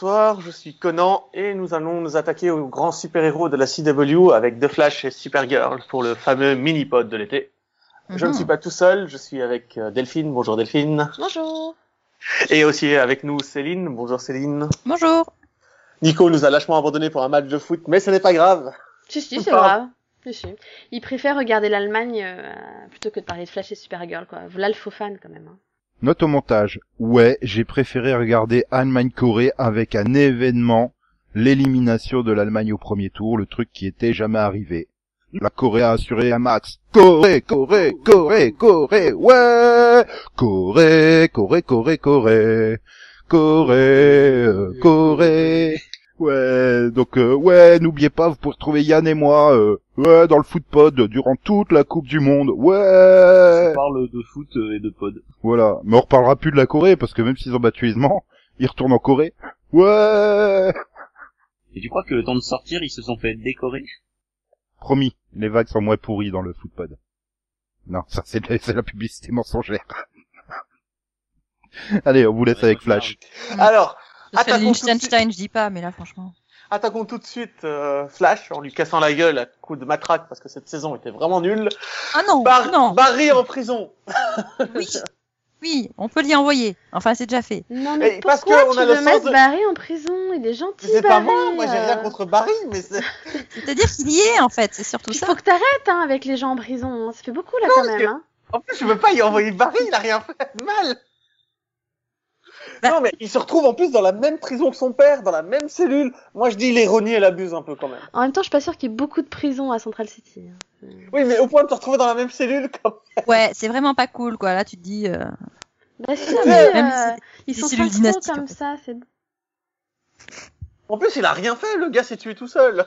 Bonjour, bonsoir, je suis Conan et nous allons nous attaquer aux grands super-héros de la CW avec The Flash et Supergirl pour le fameux mini-pod de l'été. Je ne Mhm. suis pas tout seul, je suis avec euh, Delphine. Bonjour Delphine. Bonjour. Et aussi avec nous Céline. Bonjour Céline. Bonjour. Nico nous a lâchement abandonné pour un match de foot, mais ce n'est pas grave. Si, si, c'est grave. Si, si. Il préfère regarder l'Allemagne euh, plutôt que de parler de Flash et Supergirl, quoi. Voilà le faux fan, quand même. hein. Note au montage. Ouais, j'ai préféré regarder Allemagne-Corée avec un événement, l'élimination de l'Allemagne au premier tour, le truc qui était jamais arrivé. La Corée a assuré un max. Corée, Corée, Corée, Corée, ouais Corée, Corée, Corée, Corée. Corée, euh, Corée. Ouais, donc euh, ouais, n'oubliez pas, vous pouvez retrouver Yann et moi, euh, ouais, dans le footpod durant toute la Coupe du Monde. Ouais On parle de foot euh, et de pod. voilà. Mais on reparlera plus de la Corée, parce que même s'ils ont battu Allemands, ils retournent en Corée. Ouais Et tu crois que le temps de sortir, ils se sont fait décorer? Promis, les vagues sont moins pourries dans le footpod. Non, ça c'est c'est la publicité mensongère. Allez, on vous laisse avec Flash. Alors, Attaquons tout de Liechtenstein, je dis pas, mais là, franchement. attaquons tout de suite euh, Flash en lui cassant la gueule à coups de matraque parce que cette saison était vraiment nulle. Ah non, Bar- non, Barry en prison. oui, oui, on peut l'y envoyer. Enfin, c'est déjà fait. Non, mais Et parce pourquoi que on tu a le veux mettre sens de- Barry en prison? Il est gentil, C'est pas moi, moi j'ai rien euh. contre Barry, mais c'est... C'est-à-dire qu'il y est, en fait, c'est surtout Il ça. faut que t'arrêtes hein, avec les gens en prison. hein. Ça fait beaucoup, là, Non, quand même. que- Hein. En plus, je veux pas y envoyer Barry, il a rien fait de mal. Bah- Non, mais il se retrouve en plus dans la même prison que son père, dans la même cellule. Moi, je dis l'ironie, elle abuse un peu quand même. En même temps, je suis pas sûre qu'il y ait beaucoup de prisons à Central City. hein. Oui, mais au point de se retrouver dans la même cellule, comme... Ouais, c'est vraiment pas cool, quoi. Là, tu te dis... euh, Bah si, mais, même euh, si ils sont cellules synchro dynastiques, comme en fait. ça. C'est En plus, il a rien fait, le gars s'est tué tout seul.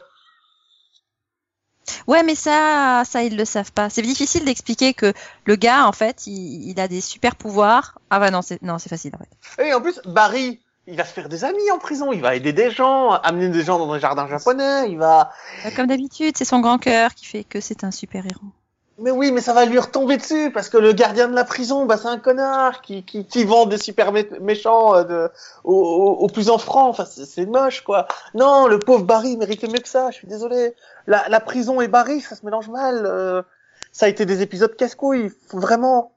Ouais, mais ça, ça, ils le savent pas. C'est difficile d'expliquer que le gars, en fait, il, il a des super pouvoirs. Ah bah non, c'est non, c'est facile, en fait. Et en plus, Barry, il va se faire des amis en prison, il va aider des gens, amener des gens dans un jardin japonais, il va... Bah, Comme d'habitude, c'est son grand cœur qui fait que c'est un super héros. Mais oui, mais ça va lui retomber dessus, parce que le gardien de la prison, bah, c'est un connard qui, qui, qui vend des super mé- méchants euh, de, au, au, au plus en franc. Enfin, c'est moche, quoi. Non, le pauvre Barry méritait mieux que ça, je suis désolé. La, la prison et Barry, ça se mélange mal. euh, ça a été des épisodes casse-couilles. Vraiment,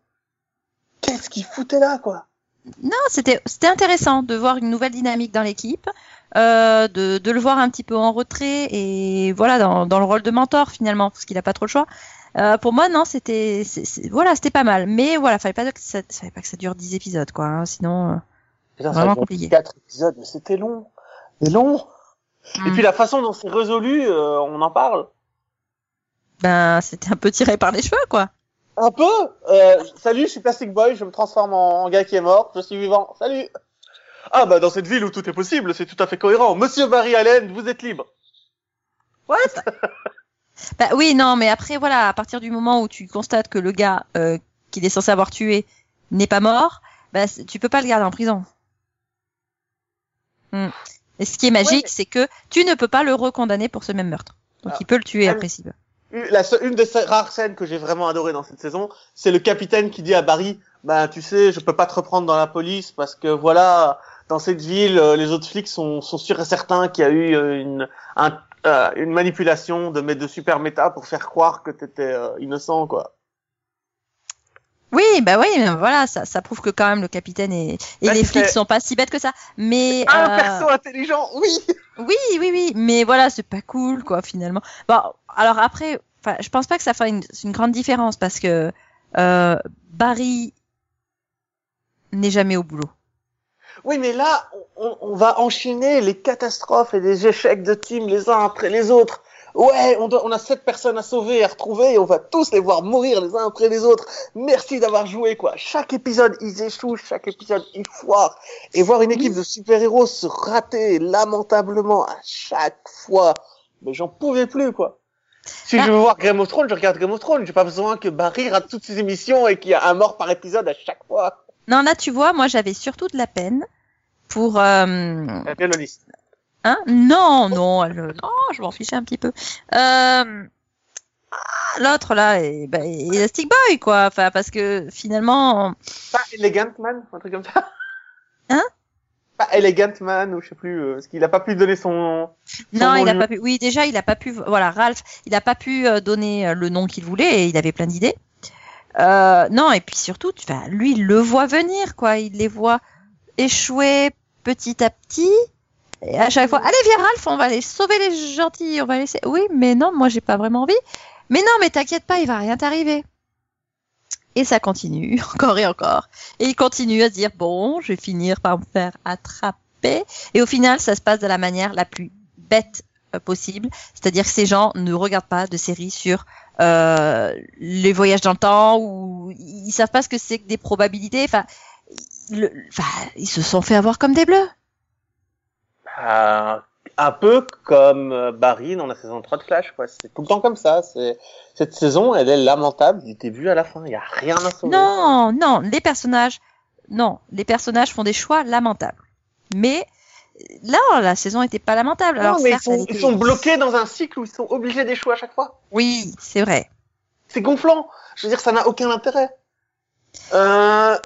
qu'est-ce qu'il foutait là, quoi? Non, c'était c'était intéressant de voir une nouvelle dynamique dans l'équipe, euh, de, de le voir un petit peu en retrait et voilà dans, dans le rôle de mentor finalement parce qu'il a pas trop le choix. Euh, pour moi, non, c'était voilà, c'était pas mal, mais voilà, fallait pas que ça fallait pas que ça dure 10 épisodes quoi, hein, sinon. euh, Putain, Vraiment compliqué. Quatre épisodes, mais c'était long. C'est long. Et Hmm. puis la façon dont c'est résolu, euh, on en parle. Ben, c'était un peu tiré par les cheveux quoi. Un peu. Euh, salut, je suis Plastic Boy, je me transforme en, en gars qui est mort, je suis vivant. Salut. Ah bah dans cette ville où tout est possible, c'est tout à fait cohérent. Monsieur Barry Allen, vous êtes libre. What? Bah oui, non, mais après voilà, à partir du moment où tu constates que le gars euh, qu'il est censé avoir tué n'est pas mort, bah tu peux pas le garder en prison. Hmm. Et ce qui est magique, Ouais. c'est que tu ne peux pas le recondamner pour ce même meurtre. Donc Ah. il peut le tuer après s'il veut. La seule- une des rares scènes que j'ai vraiment adoré dans cette saison, c'est le capitaine qui dit à Barry, bah tu sais, je peux pas te reprendre dans la police parce que voilà, dans cette ville, euh, les autres flics sont, sont sûrs et certains qu'il y a eu euh, une, un- euh, une manipulation de, de super méta pour faire croire que t'étais euh, innocent, quoi. Oui, bah oui, mais voilà, ça, ça prouve que quand même le capitaine et, et Ouais, les flics sont pas si bêtes que ça. Mais Un euh, perso intelligent, oui Oui, oui, oui, mais voilà, c'est pas cool, quoi, finalement. Bon, alors après, je pense pas que ça fasse une, une grande différence parce que Barry n'est jamais au boulot. Oui, mais là, on, on va enchaîner les catastrophes et les échecs de team les uns après les autres. Ouais, on, doit, on a sept personnes à sauver et à retrouver et on va tous les voir mourir les uns après les autres. Merci d'avoir joué, quoi. Chaque épisode, ils échouent, chaque épisode, ils foirent. Et voir une équipe de super-héros se rater lamentablement à chaque fois. Mais j'en pouvais plus, quoi. Si Ah. je veux voir Game of Thrones, je regarde Game of Thrones. J'ai pas besoin que Barry rate toutes ses émissions et qu'il y a un mort par épisode à chaque fois. Non, là, tu vois, moi, j'avais surtout de la peine pour... Euh, La hein? Non, non, elle, non, je m'en fichais un petit peu. Euh, ah, L'autre, là, est, bah, est Elastic Boy, quoi. Enfin, parce que finalement... Pas Elegant Man, un truc comme ça. Hein? Pas Elegant Man ou je sais plus, euh, parce qu'il a pas pu donner son. son Non, il a pas pu. Oui, déjà, il a pas pu. Voilà, Ralph, il a pas pu euh, donner euh, le nom qu'il voulait et il avait plein d'idées. Euh, non, et puis surtout, lui, il le voit venir, quoi. Il les voit échouer petit à petit. Et à chaque fois, allez, viens, Ralph, on va les sauver les gentils, on va laisser. Oui, mais non, moi, j'ai pas vraiment envie. Mais non, mais t'inquiète pas, il va rien t'arriver. Et ça continue, encore et encore. Et il continue à se dire, bon, je vais finir par me faire attraper. Et au final, ça se passe de la manière la plus bête euh, possible. C'est-à-dire que ces gens ne regardent pas de séries sur euh, les voyages dans le temps ou ils savent pas ce que c'est que des probabilités. Enfin, le- enfin, ils se sont fait avoir comme des bleus. Euh, un peu comme euh, Barry dans la saison 3 de Flash, quoi. C'est tout le temps comme ça. C'est cette saison, elle est lamentable du début à la fin. Il y a rien à sauver. Non, non, les personnages, non, les personnages font des choix lamentables. Mais là, la saison était pas lamentable. Non, Alors, mais ils certes, sont, était- ils sont bloqués dans un cycle où ils sont obligés d'échouer à chaque fois. Oui, c'est vrai. C'est gonflant. Je veux dire, ça n'a aucun intérêt. Euh,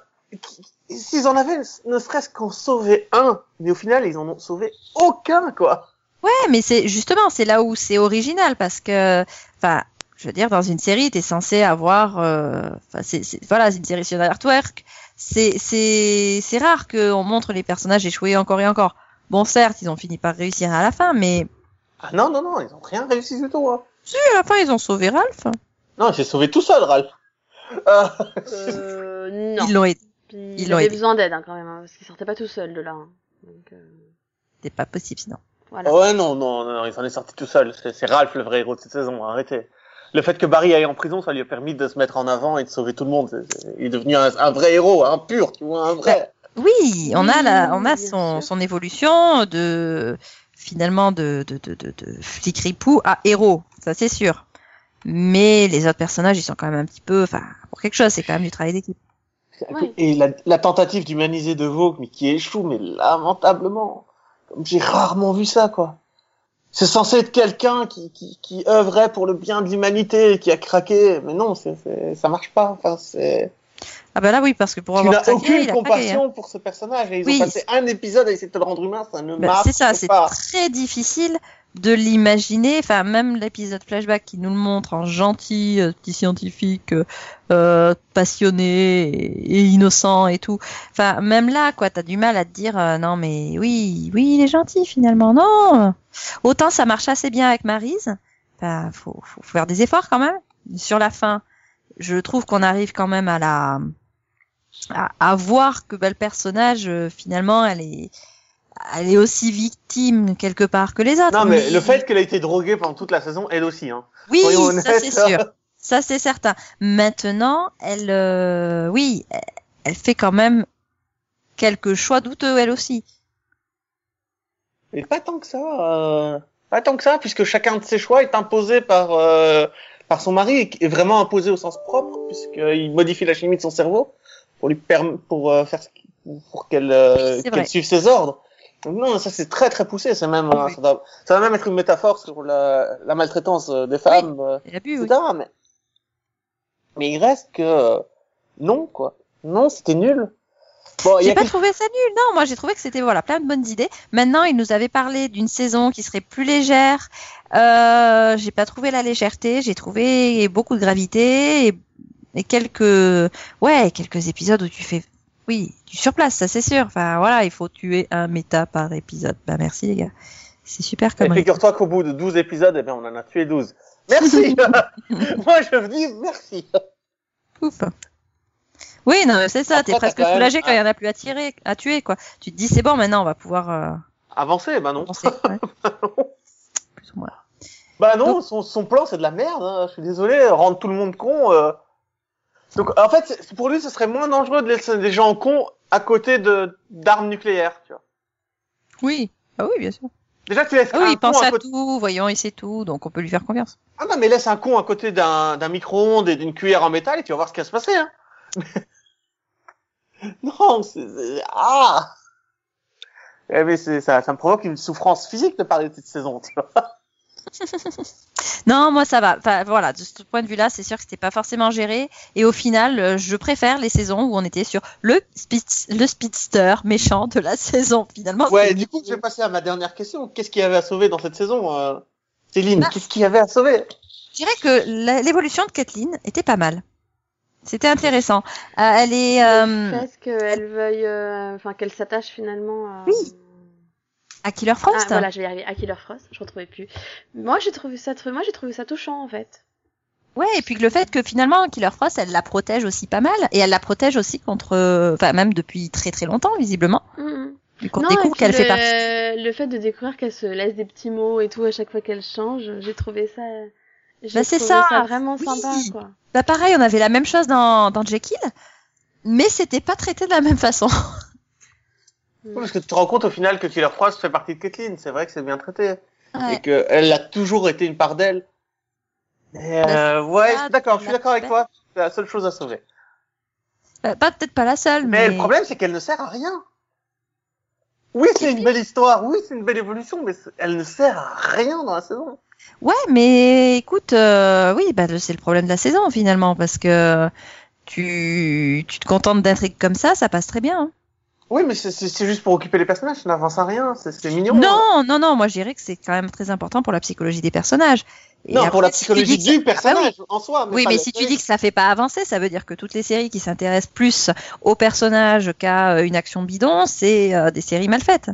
S'ils en avaient ne serait-ce qu'en sauver un, mais au final, ils en ont sauvé aucun, quoi. Ouais, mais c'est justement, c'est là où c'est original parce que, enfin, je veux dire, dans une série, t'es censé avoir, euh, enfin, c'est, voilà, c'est une série sur Artwork. C'est, c'est, c'est rare qu'on montre les personnages échouer encore et encore. Bon, certes, ils ont fini par réussir à la fin, mais Ah non, non, non, ils ont rien réussi du tout. Hein. si, à la fin, ils ont sauvé Ralph. Non, j'ai sauvé tout seul, Ralph. Euh, Euh, non. Ils l'ont aidé. Puis ils il l'ont avait aidé. besoin d'aide hein, quand même, hein, parce qu'il sortait pas tout seul de là. hein. Donc, euh, C'était pas possible sinon. voilà. Ouais, non, non, non, il s'en est sorti tout seul. C'est Ralph le vrai héros de cette saison. Arrêtez. Le fait que Barry aille en prison, ça lui a permis de se mettre en avant et de sauver tout le monde. Il est devenu un, un vrai héros, un pur, tu vois, un vrai. Oui, on a la, on a son, son évolution de, finalement, de, de, de, de, de flic ripou à héros. Ça, c'est sûr. Mais les autres personnages, ils sont quand même un petit peu, enfin, pour quelque chose, c'est quand même du travail d'équipe. Ouais. Et la, la tentative d'humaniser De Vogue, mais qui échoue, mais lamentablement. Comme J'ai rarement vu ça, quoi. C'est censé être quelqu'un qui, qui, qui œuvrait pour le bien de l'humanité qui a craqué, mais non, c'est, c'est, ça marche pas. Enfin, c'est. Ah bah là, oui, parce que pour Tu avoir craqué, aucune il a craqué, hein. compassion pour ce personnage et ils Oui. ont passé un épisode à essayer de te le rendre humain, ça ne Bah, marche c'est ça, c'est pas. très difficile de l'imaginer. Enfin, même l'épisode flashback qui nous le montre en gentil, euh, petit scientifique, euh, euh, passionné et, et innocent et tout. Enfin, même là, quoi, t'as du mal à te dire euh, non, mais oui, oui, il est gentil finalement. Non, autant ça marche assez bien avec Maryse. Enfin, faut, faut faire des efforts quand même. Sur la fin, je trouve qu'on arrive quand même à la à, à voir que bah, le personnage euh, finalement elle est elle est aussi victime quelque part que les autres. Non, mais le fait qu'elle a été droguée pendant toute la saison, elle aussi, hein. oui, ça c'est sûr, ça c'est certain. Maintenant, elle, euh, oui, elle- elle fait quand même quelques choix douteux elle aussi. Mais pas tant que ça, euh, pas tant que ça, puisque chacun de ses choix est imposé par, euh, par son mari, et est vraiment imposé au sens propre, puisqu'il modifie la chimie de son cerveau pour lui permettre, pour euh, faire pour qu'elle euh, vrai. suive ses ordres. Donc non, ça c'est très très poussé, c'est même, euh, oui. ça, doit- ça va même être une métaphore sur la, la maltraitance euh, des femmes, euh, oui. etc. Mais, mais il reste que euh, non quoi, non c'était nul. Bon, J'ai a pas quelque- trouvé ça nul. Non, moi j'ai trouvé que c'était voilà plein de bonnes idées. Maintenant, il nous avait parlé d'une saison qui serait plus légère. Euh, j'ai pas trouvé la légèreté. J'ai trouvé beaucoup de gravité et, et quelques ouais quelques épisodes où tu fais oui du surplace, ça c'est sûr. Enfin voilà, il faut tuer un méta par épisode. Bah merci les gars, c'est super Et comme figure-toi qu'au bout de 12 épisodes, eh ben, on en a tué 12. Merci! Moi, je vous dis merci. Ouf. Oui, non, mais c'est ça. T'es presque quand soulagé quand il y un- en a plus à tirer, à tuer quoi. Tu te dis c'est bon maintenant, on va pouvoir euh, Avancer, bah non. avancer. Ouais. Plus ou moins. Bah non, son, son plan, c'est de la merde, hein. je suis désolé, rendre tout le monde con. euh. Donc, en fait, pour lui, ce serait moins dangereux de laisser des gens cons à côté de d'armes nucléaires, tu vois. Oui. Ah oui, bien sûr. Déjà, tu laisses Ah oui, un il pense con à à côté... tout, voyons, il sait tout, donc on peut lui faire confiance. Ah non, mais laisse un con à côté d'un d'un micro-ondes et d'une cuillère en métal et tu vas voir ce qui va se passer, hein. non, c'est... c'est- Ah Eh mais c'est ça, ça me provoque une souffrance physique de parler de cette saison, tu vois. Non, moi ça va. Enfin, voilà, de ce point de vue-là, c'est sûr que c'était pas forcément géré. Et au final, euh, je préfère les saisons où on était sur le, speed- le speedster méchant de la saison. Finalement, Ouais, du coup, je vais passer à ma dernière question. Qu'est-ce qu'il y avait à sauver dans cette saison, euh, Céline? Bah. Qu'est-ce qu'il y avait à sauver? Je dirais que l'évolution de Kathleen était pas mal. C'était intéressant. Euh, elle est. Euh, qu'elle veuille, euh, enfin qu'elle s'attache finalement à. Oui. à Killer Ah, Frost. voilà, je vais y arriver. À Killer Frost, je retrouvais plus. Moi, j'ai trouvé ça, moi, j'ai trouvé ça touchant en fait. Ouais, et puis le fait que finalement Killer Frost, elle la protège aussi pas mal, et elle la protège aussi contre, enfin même depuis très très longtemps visiblement. Mhm. Du coup, on Non, découvre qu'elle le... fait partie. le fait de découvrir qu'elle se laisse des petits mots et tout à chaque fois qu'elle change, j'ai trouvé ça. Bah, c'est trouvé ça, vraiment oui. sympa, quoi. Bah pareil, on avait la même chose dans, dans Jekyll, mais c'était pas traité de la même façon. Oui, Parce que tu te rends compte au final que Killer Frost fait partie de Kathleen. C'est vrai que c'est bien traité. Ouais. Et qu'elle a toujours été une part d'elle. Et, euh, ouais, ça, d'accord, je suis d'accord avec toi. C'est la seule chose à sauver. Bah, pas peut-être pas la seule, Mais, mais, le problème, c'est qu'elle ne sert à rien. Oui, c'est une belle histoire. Oui, c'est une belle évolution, mais elle ne sert à rien dans la saison. Ouais, mais écoute, euh, oui, bah c'est le problème de la saison finalement, parce que tu tu te contentes d'intrigues comme ça, ça passe très bien. hein. Oui, mais c'est- juste pour occuper les personnages. Ça n'avance à rien. C'est mignon. Non, non, non, moi je dirais que c'est quand même très important pour la psychologie des personnages. Et Non, pour la si psychologie dis que- du personnage en soi. Oui, pas mais si tu dis que ça fait pas avancer, ça veut dire que toutes les séries qui s'intéressent plus aux personnages qu'à une action bidon, c'est euh, des séries mal faites.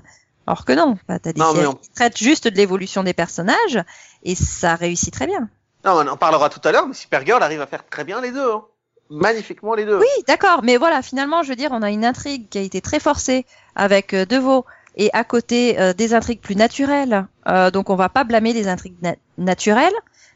Alors que non, bah, t'as des Non, mais séries on- qui traitent juste de l'évolution des personnages et ça réussit très bien. Non, on en parlera tout à l'heure, mais Supergirl arrive à faire très bien les deux. hein. Magnifiquement les deux. Oui, d'accord, mais voilà, finalement, je veux dire, on a une intrigue qui a été très forcée avec euh, Deveau et à côté euh, des intrigues plus naturelles. Euh, donc on va pas blâmer les intrigues na- naturelles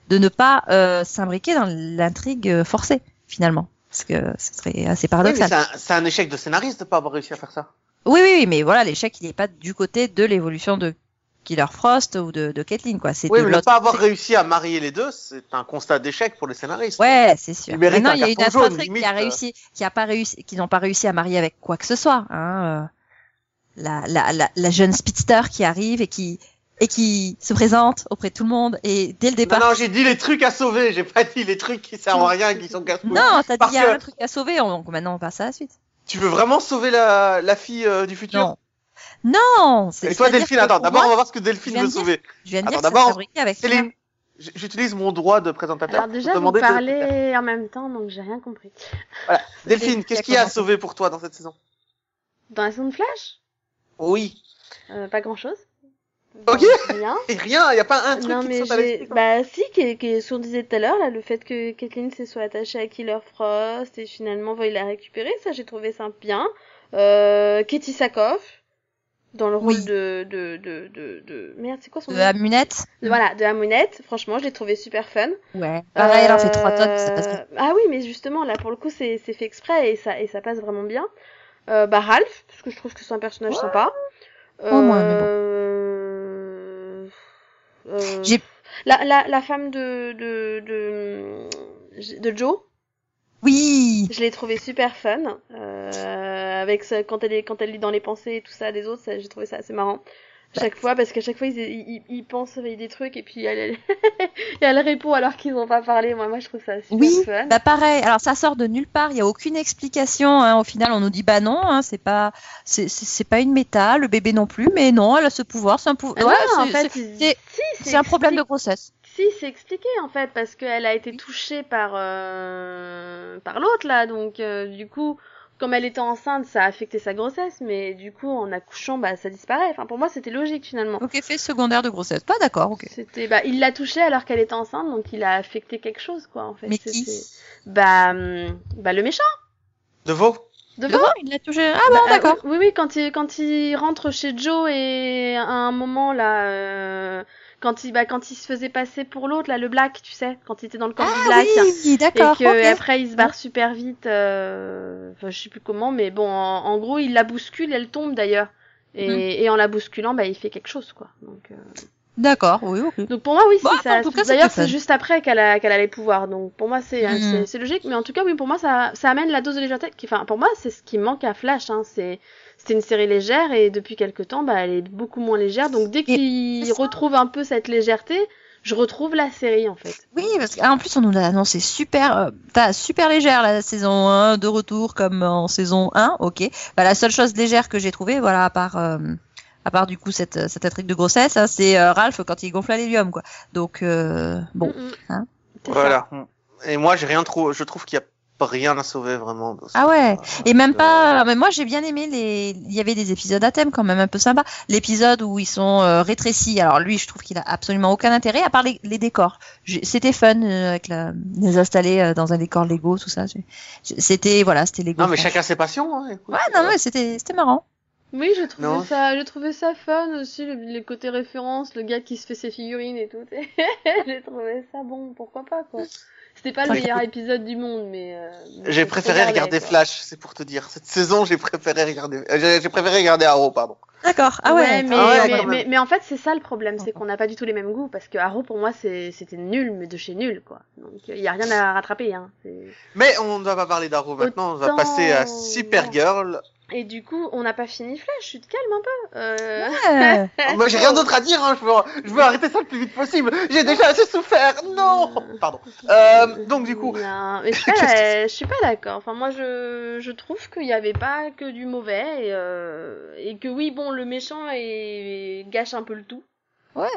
de ne pas euh, s'imbriquer dans l'intrigue euh, forcée finalement, parce que ce serait assez Oui, paradoxal. c'est un, c'est un échec de scénariste de pas avoir réussi à faire ça. Oui, oui, oui, mais voilà, l'échec, il n'est pas du côté de l'évolution de Killer Frost ou de, de Kathleen, quoi. C'est Oui, de mais ne pas avoir réussi à marier les deux, c'est un constat d'échec pour les scénaristes. Ouais, c'est sûr. Il Maintenant, un il y a une intrigue limite, qui a réussi, qui a pas réussi, qui n'ont pas réussi à marier avec quoi que ce soit. Hein. euh, La, la, la, la jeune speedster qui arrive et qui et qui se présente auprès de tout le monde et dès le Non, départ. non, j'ai dit les trucs à sauver, j'ai pas dit les trucs qui servent à rien, qui sont casse Non, t'as dit il y a un truc à sauver. on- Donc maintenant, on passe à la suite. Tu veux vraiment sauver la, la fille euh, du futur? Non. Non. c'est- Et toi, Delphine, attends, d'abord, on va voir ce que Delphine veut sauver. Je viens de Attends, dire d'abord. Céline, j'utilise mon droit de présentateur. Alors déjà, pour vous parlez en même temps, donc j'ai rien compris. Delphine, qui qu'est-ce qu'il y a à sauver pour toi dans cette saison? Dans la saison de Flash, Oui. euh, pas grand-chose. Ok. Rien. Et rien, y a pas un truc non qui mais j'ai bah si qui qui ce qu'on disait tout à l'heure là le fait que Kathleen se soit attachée à Killer Frost et finalement veuille la récupérer ça j'ai trouvé ça bien euh, Katie Sackhoff dans le rôle Oui. de de de de, de... merde c'est quoi son De nom? La munette. De- voilà de Amonette franchement je l'ai trouvé super fun Ouais. Pareil, elle en fait trois tonnes, ça passe Euh, bien. ah oui mais justement là pour le coup c'est c'est fait exprès et ça et ça passe vraiment bien euh, bah Ralph parce que je trouve que c'est un personnage sympa Au moins, mais bon. Euh... J'ai- la, la, la femme de, de, de, de Joe, Oui. je l'ai trouvée super fun. Euh, avec ce, quand elle est, quand elle lit dans les pensées et tout ça des autres, ça, j'ai trouvé ça assez marrant. Chaque fois, parce qu'à chaque fois, ils, ils, ils pensent des trucs et puis elle, elle, elle répond alors qu'ils n'ont pas parlé. Moi, moi, je trouve ça super Oui, fun. bah pareil. Alors ça sort de nulle part. Il y a aucune explication. hein. Au final, on nous dit bah non, hein, c'est pas, c'est pas une méta. Le bébé non plus, mais non, elle a ce pouvoir. C'est un pouvoir. Ah Ouais, en fait, c'est- si, c'est un problème de grossesse. Si, c'est expliqué en fait, parce qu'elle a été touchée par euh, par l'autre là, donc euh, du coup, comme elle était enceinte, ça a affecté sa grossesse, mais du coup, en accouchant, bah ça disparaît. Enfin, pour moi, c'était logique finalement. Donc effet secondaire de grossesse. Pas d'accord. Ok. C'était, bah, il l'a touchée alors qu'elle était enceinte, donc il a affecté quelque chose, quoi, en fait. Mais C'est- qui Bah, hum, bah, le méchant. De veau Devant. Devant, il l'a touché. Ah Bah, bon, euh, d'accord. oui, oui, quand il, quand il rentre chez Joe et à un moment là, euh, quand il, bah, quand il se faisait passer pour l'autre là, le Black, tu sais, quand il était dans le corps du Ah Black. oui, Et d'accord. que ok. après il se barre super vite, euh... enfin je sais plus comment, mais bon, en, en gros il la bouscule, elle tombe d'ailleurs. Et, Mhm. et en la bousculant, bah il fait quelque chose quoi. Donc, euh, D'accord. Oui, ok. donc pour moi oui, c'est ça. D'ailleurs c'est juste après qu'elle a qu'elle a les pouvoirs. Donc pour moi c'est Mhm. c'est- c'est logique, mais en tout cas oui pour moi ça ça amène la dose de légèreté. qui- Enfin pour moi c'est ce qui manque à Flash. Hein. C'est c'était une série légère et depuis quelque temps bah elle est beaucoup moins légère. Donc dès qu'il retrouve un peu cette légèreté, je retrouve la série en fait. Oui, parce qu'en plus on nous l'a annoncé super, euh, super légère la saison 1 de retour comme en saison 1, ok. Bah, la seule chose légère que j'ai trouvée, voilà, à part, euh, à part du coup cette, cette intrigue de grossesse, hein, c'est euh, Ralph quand il gonfle à l'hélium, quoi. Donc euh, bon, Mm, hein. Ça. Voilà. Et moi, j'ai rien trop. Je trouve qu'il y a rien à sauver vraiment. Ah ouais. Et même Euh, pas. Mais moi, j'ai bien aimé les. Il y avait des épisodes à thème quand même un peu sympa. L'épisode où ils sont euh, rétrécis. Alors lui, je trouve qu'il a absolument aucun intérêt à part les, les décors. C'était fun euh, avec la... les installer euh, dans un décor Lego, tout ça. C'était voilà, c'était Lego. Non, mais chacun ses passions. Hein, écoute. Ouais, non, mais c'était c'était marrant. Oui, j'ai trouvé Non. ça, j'ai trouvé ça fun aussi, le, les côtés références, le gars qui se fait ses figurines et tout. j'ai trouvé ça bon, pourquoi pas quoi. C'était pas le meilleur épisode du monde, mais. euh, J'ai préféré regarder quoi. Flash, c'est pour te dire. Cette saison, j'ai préféré regarder. euh, J'ai j'ai préféré regarder Arrow, pardon. D'accord. Ah ouais. mais, Ah ouais, mais, mais, mais en fait, c'est ça le problème, c'est qu'on n'a pas du tout les mêmes goûts, parce que Arrow, pour moi, c'est- c'était nul, mais de chez nul, quoi. Donc, il y a rien à rattraper, hein. Mais on ne va pas parler d'Arrow maintenant. On va passer à Supergirl. Et du coup, on n'a pas fini Flash, tu te calmes un peu. Euh... Ouais. Moi, j'ai rien d'autre à dire. Hein. Je, veux, je veux arrêter ça le plus vite possible. J'ai déjà assez souffert. Non. Pardon. Euh, donc du coup, Non, mais je suis pas, je suis pas d'accord. Enfin, moi, je, je trouve qu'il n'y avait pas que du mauvais et, euh, et que oui, bon, le méchant est, gâche un peu le tout. Ouais.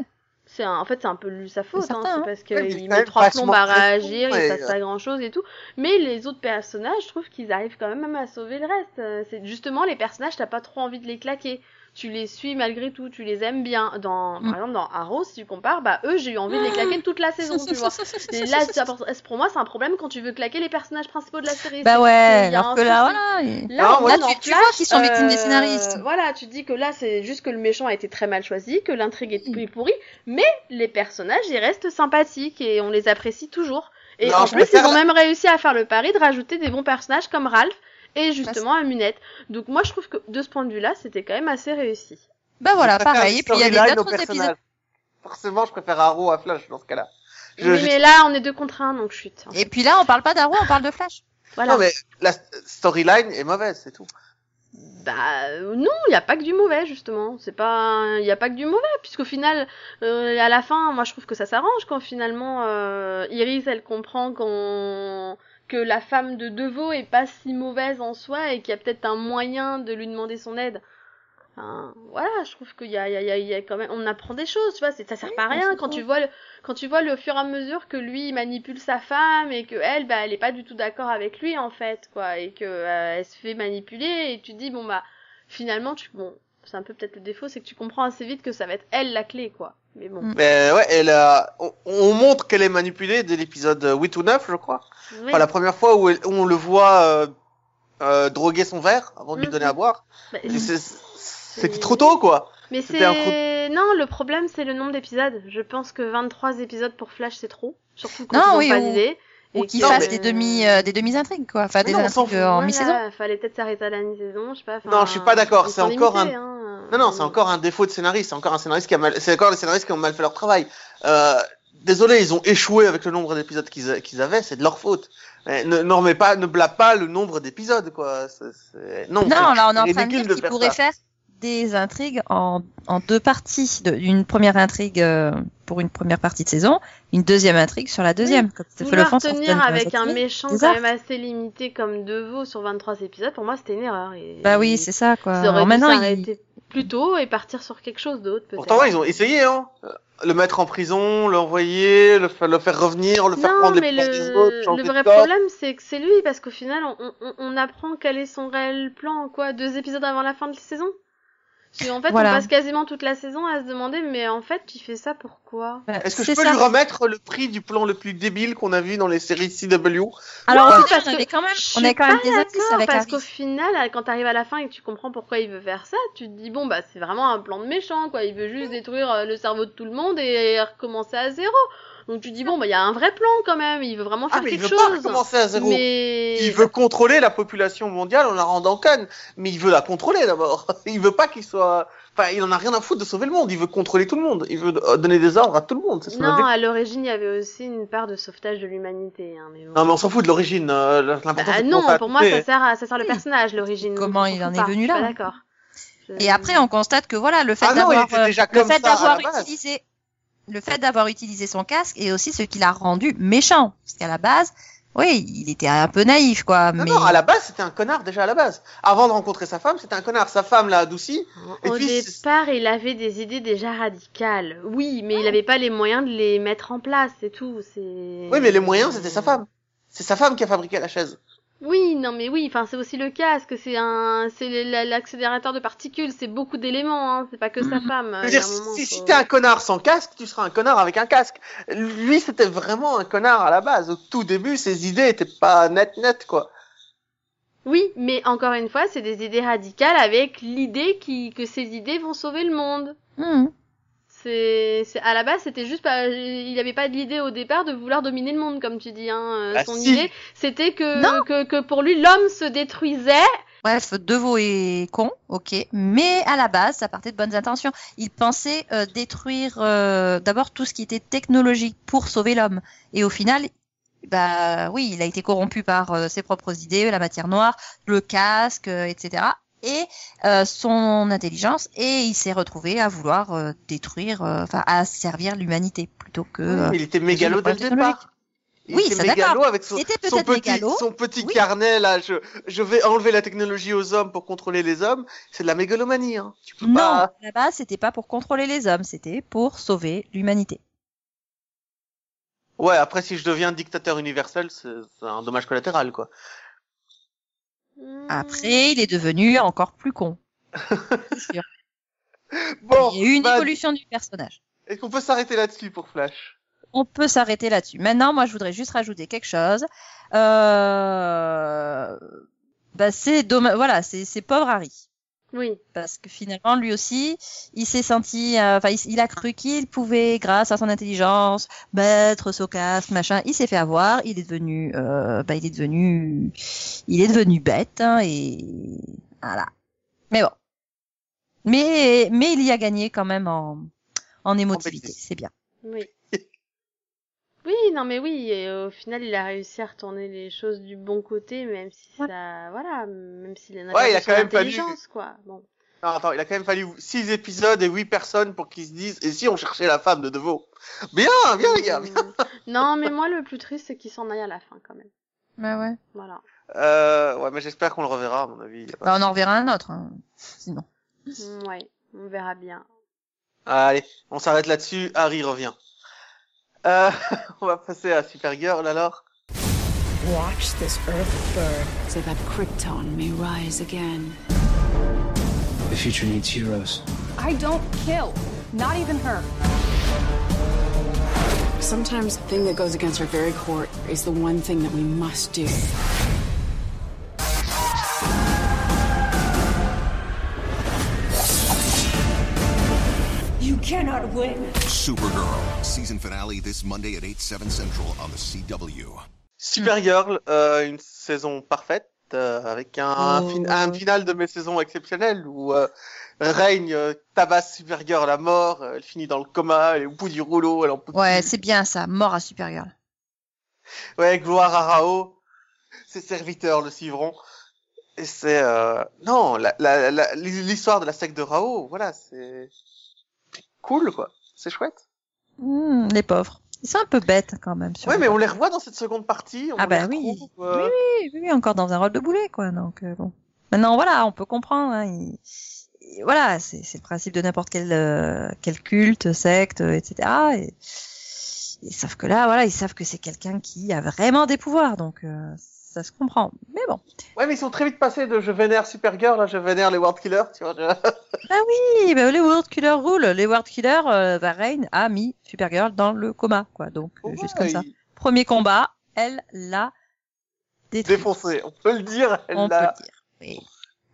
C'est un- en fait, c'est un peu lui sa faute, C'est hein, c'est hein. parce Ouais, qu'il quand met trois plombes à réagir, il passe euh, pas grand chose et tout. Mais les autres personnages, je trouve qu'ils arrivent quand même à sauver le reste. Euh, C'est justement les personnages, t'as pas trop envie de les claquer. Tu les suis malgré tout, tu les aimes bien. Dans, Mm. par exemple, dans Arrow, si tu compares, bah eux, j'ai eu envie de les claquer toute la saison, tu vois. Et là, c'est pour pour moi, c'est un problème quand tu veux claquer les personnages principaux de la série. Bah ouais. qu'il y a Alors que là, voilà. il- Là, on est tu- vois qu'ils sont victimes des euh, scénaristes. Voilà, tu dis que là, c'est juste que le méchant a été très mal choisi, que l'intrigue est Mm. pourrie, mais les personnages, ils restent sympathiques et on les apprécie toujours. Et Non, en plus, ils ont la- même réussi à faire le pari de rajouter des bons personnages comme Ralph et justement Amunette. Donc moi, je trouve que de ce point de vue-là, c'était quand même assez réussi. Bah voilà, pareil. Et puis il y a storyline les aux autres épisodes. Forcément, je préfère Arrow à Flash dans ce cas-là. Je- oui, je- mais là, on est deux contre un, donc chute. Et puis là, on parle pas d'Arrow, on parle de Flash. Voilà. Non, mais la storyline est mauvaise, c'est tout. Bah euh, non, il y a pas que du mauvais justement. C'est pas, il y a pas que du mauvais puisqu'au final, euh, à la fin, moi je trouve que ça s'arrange quand finalement euh, Iris elle comprend qu'on que la femme de Deveau est pas si mauvaise en soi et qu'il y a peut-être un moyen de lui demander son aide. Enfin, voilà, je trouve qu'il y y, y a- il y a quand même, on apprend des choses, tu vois, ça sert pas à rien quand tu vois le, quand tu vois le fur et à mesure que lui manipule sa femme et que elle, bah, elle est pas du tout d'accord avec lui en fait, quoi, et que euh, elle se fait manipuler et tu dis bon bah finalement tu, bon, c'est un peu peut-être le défaut, c'est que tu comprends assez vite que ça va être elle la clé, quoi. Mais bon. Mm. Mais ouais, elle a... on, on montre qu'elle est manipulée dès l'épisode 8 ou 9, je crois. Oui. Enfin, la première fois où, elle- où on le voit euh, euh, droguer son verre avant de lui Mhm. donner à boire. Bah, c'est- C'était trop tôt, quoi. Mais c'est non, le problème c'est le nombre d'épisodes. Je pense que 23 épisodes pour Flash c'est trop, surtout quand Non, ils ont oui, pas ou- d'idée. Ou qu'ils fassent des demi, euh, des demi intrigues quoi. Enfin des non, intrigues fout. en Voilà, mi-saison. Fallait peut-être s'arrêter à la mi-saison, je sais pas. Non, je suis pas d'accord, c'est encore un- hein. Non, non, c'est encore un défaut de scénariste. C'est encore un scénariste qui a mal, c'est encore les scénaristes qui ont mal fait leur travail. Euh, désolé, ils ont échoué avec le nombre d'épisodes qu'ils qu'ils avaient. C'est de leur faute. Mais ne, ne remets pas, ne blâme pas le nombre d'épisodes, quoi. Non, Non, là on est en train de dire qu'ils pourraient faire des intrigues en, en deux parties. De- une première intrigue euh, pour une première partie de saison, une deuxième intrigue sur la deuxième. Comme ça fait le Vouloir tenir avec un méchant quand même assez limité comme Deveau sur 23 épisodes, pour moi c'était une erreur. Et... Bah oui, c'est ça quoi. Alors dû maintenant, il... s'arrêter plus tôt et partir sur quelque chose d'autre peut-être. Pourtant, ils ont essayé, hein. Euh, Le mettre en prison, l'envoyer, le, fa- le faire revenir, le faire non, prendre les mais le, des autres, le vrai problème, c'est que c'est lui, parce qu'au final, on, on, on apprend quel est son réel plan, quoi, deux épisodes avant la fin de la saison. Qu'en fait, Voilà. on passe quasiment toute la saison à se demander, mais en fait, tu fais ça pourquoi Bah, Est-ce que je peux ça. lui remettre le prix du plan le plus débile qu'on a vu dans les séries CW Alors on que avait quand même, on suis quand même pas des avec parce qu'au final, quand t'arrives à la fin et que tu comprends pourquoi il veut faire ça, tu te dis bon bah c'est vraiment un plan de méchant quoi. Il veut juste détruire euh, le cerveau de tout le monde et recommencer à zéro. Donc tu dis bon bah il y a un vrai plan quand même. Il veut vraiment faire Ah, mais il quelque veut pas chose. recommencer à zéro. Mais Il veut contrôler la population mondiale en la rendant conne, mais il veut la contrôler d'abord. Il veut pas qu'il soit, enfin, il en a rien à foutre de sauver le monde. Il veut contrôler tout le monde. Il veut donner des ordres à tout le monde. Non, à l'origine il y avait aussi une part de sauvetage de l'humanité. Hein, bon. Non, mais on s'en fout de l'origine. euh, L'important Bah, non, pour moi ça sert à ça sert le personnage l'origine. Comment il en est venu là. D'accord. Et après, on constate que voilà, le fait Ah il d'avoir, euh, déjà le comme fait d'avoir utilisé le fait d'avoir utilisé son casque est aussi ce qui l'a rendu méchant. Parce qu'à la base, oui, il était un peu naïf, quoi. Non, mais... non, à la base, c'était un connard déjà à la base. Avant de rencontrer sa femme, c'était un connard. Sa femme l'a adouci. Et Au puis, c'est- départ, il avait des idées déjà radicales. Oui, mais il n'avait pas les moyens de les mettre en place, c'est tout. C'est. Oui, mais les moyens, c'était sa femme. C'est sa femme qui a fabriqué la chaise. Oui, non, mais oui. Enfin, c'est aussi le casque. C'est un, c'est la- l'accélérateur de particules. C'est beaucoup d'éléments. Hein. C'est pas que sa femme. Je veux dire, moment, si, t'es un connard sans casque, tu seras un connard avec un casque. Lui, c'était vraiment un connard à la base. Au tout début, ses idées étaient pas net net, quoi. Oui, mais encore une fois, c'est des idées radicales avec l'idée qui que ces idées vont sauver le monde. Hmm. C'est, c'est à la base, c'était juste pas, il avait pas l'idée au départ de vouloir dominer le monde, comme tu dis. Hein. Euh, Ah, Son si. idée, c'était que, que que pour lui, l'homme se détruisait. Bref, Deveau est con, ok, mais à la base, ça partait de bonnes intentions. Il pensait euh, détruire euh, d'abord tout ce qui était technologique pour sauver l'homme, et au final, bah oui, il a été corrompu par euh, ses propres idées, la matière noire, le casque, euh, etc. Et euh, son intelligence, et il s'est retrouvé à vouloir euh, détruire, euh, enfin à servir l'humanité plutôt que. Oui, il était mégalo dès le départ. Il Oui, était ça, mégalo avec son, petit, mégalo. son petit Oui. carnet là. Je, je vais enlever la technologie aux hommes pour contrôler les hommes. C'est de la mégalomanie. Hein. Tu peux Non, pas. à la base, c'était pas pour contrôler les hommes, c'était pour sauver l'humanité. Ouais, après si je deviens dictateur universel, c'est c'est un dommage collatéral, quoi. Après, il est devenu encore plus con. Sûr. Bon, il y a eu une bah, évolution du personnage. est-ce qu'on peut s'arrêter là-dessus pour Flash? On peut s'arrêter là-dessus. Maintenant, moi, je voudrais juste rajouter quelque chose. Euh... Bah, c'est dommage. Voilà, c'est pauvre Harry. Oui. Parce que finalement, lui aussi, il s'est senti, euh, enfin, il, il a cru qu'il pouvait, grâce à son intelligence, mettre son casque, machin. Il s'est fait avoir. Il est devenu, euh, bah, il est devenu, il est devenu bête, hein, et voilà. Mais bon. Mais, mais il y a gagné quand même en, en émotivité. C'est bien. Oui. Oui, non mais oui, et au final il a réussi à retourner les choses du bon côté, même si Ouais. ça, voilà, même s'il en a Ouais, il a quand même fallu- quoi. Bon. Non, attends, il a quand même fallu six épisodes et huit personnes pour qu'ils se disent et si on cherchait la femme de Deveau Bien, bien les gars. bien. Hmm. non, mais moi le plus triste c'est qu'il s'en aille à la fin quand même. Bah ouais. Voilà. Euh, ouais, mais j'espère qu'on le reverra à mon avis. y a pas- Bah, on en reverra un autre, hein. sinon. Hmm, Ouais, on verra bien. Allez, on s'arrête là-dessus. Harry revient. Euh, on va passer à Supergirl alors. Watch this earth burn. so that Krypton may rise again. The future needs heroes. I don't kill. Not even her. Sometimes the thing that goes against our very core is the one thing that we must do. Cannot win. Supergirl, season finale this Monday at 8, 7 Central on the CW. Supergirl, euh, une saison parfaite euh, avec un, un, Oh. fin- un final de mes saisons exceptionnelles où euh, Règne euh, tabasse Supergirl à mort, euh, elle finit dans le coma, elle est au bout du rouleau, elle en peut Ouais, plus. c'est bien ça. Mort à Supergirl. Ouais, gloire à Rao, ses serviteurs le suivront. Et c'est euh... non, la- la- la- l'histoire de la secte de Rao, voilà, c'est cool quoi, c'est chouette. Hmm, les pauvres. Ils sont un peu bêtes quand même. Ouais, mais on les revoit dans cette seconde partie. On Ah bah les oui. euh, Oui, oui, oui, encore dans un rôle de boulet, quoi. Donc euh, bon. Maintenant, voilà, on peut comprendre. Hein, il- il- Voilà, c'est le principe de n'importe quel euh, quel culte, secte, etc. Et... et sauf que là, voilà, ils savent que c'est quelqu'un qui a vraiment des pouvoirs, donc euh, ça se comprend. Mais bon. Ouais, mais ils sont très vite passés de je vénère Supergirl à je vénère les World Killers, tu vois. je- Ah oui, bah, les World Killer roulent. Les World Killer, euh, bah, Rain a mis Supergirl dans le coma, quoi. Donc euh, juste comme ça. Premier combat, elle l'a détruit. Défoncé, on peut le dire. Elle On peut le dire. Oui.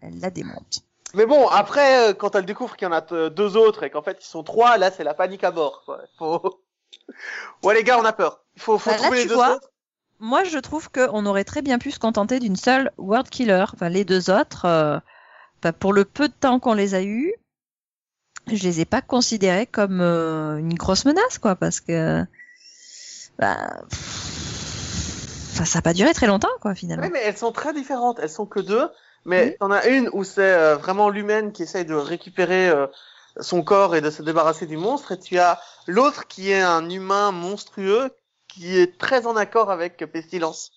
Elle la démonte. Mais bon, après, euh, quand elle découvre qu'il y en a euh, deux autres et qu'en fait ils sont trois, là c'est la panique à bord. Quoi. Faut... Ouais les gars, on a peur. Il faut, faut Bah, là, trouver les deux vois, autres. Moi, je trouve qu'on aurait très bien pu se contenter d'une seule World Killer. Enfin, les deux autres, euh, bah, pour le peu de temps qu'on les a eus, je les ai pas considérés comme euh, une grosse menace, quoi, parce que bah, pff, enfin, ça a pas duré très longtemps, quoi, finalement. Ouais, mais elles sont très différentes. Elles sont que deux. Mais t'en as une où c'est euh, vraiment l'humaine qui essaye de récupérer euh, son corps et de se débarrasser du monstre, et tu as l'autre qui est un humain monstrueux qui est très en accord avec Pestilence.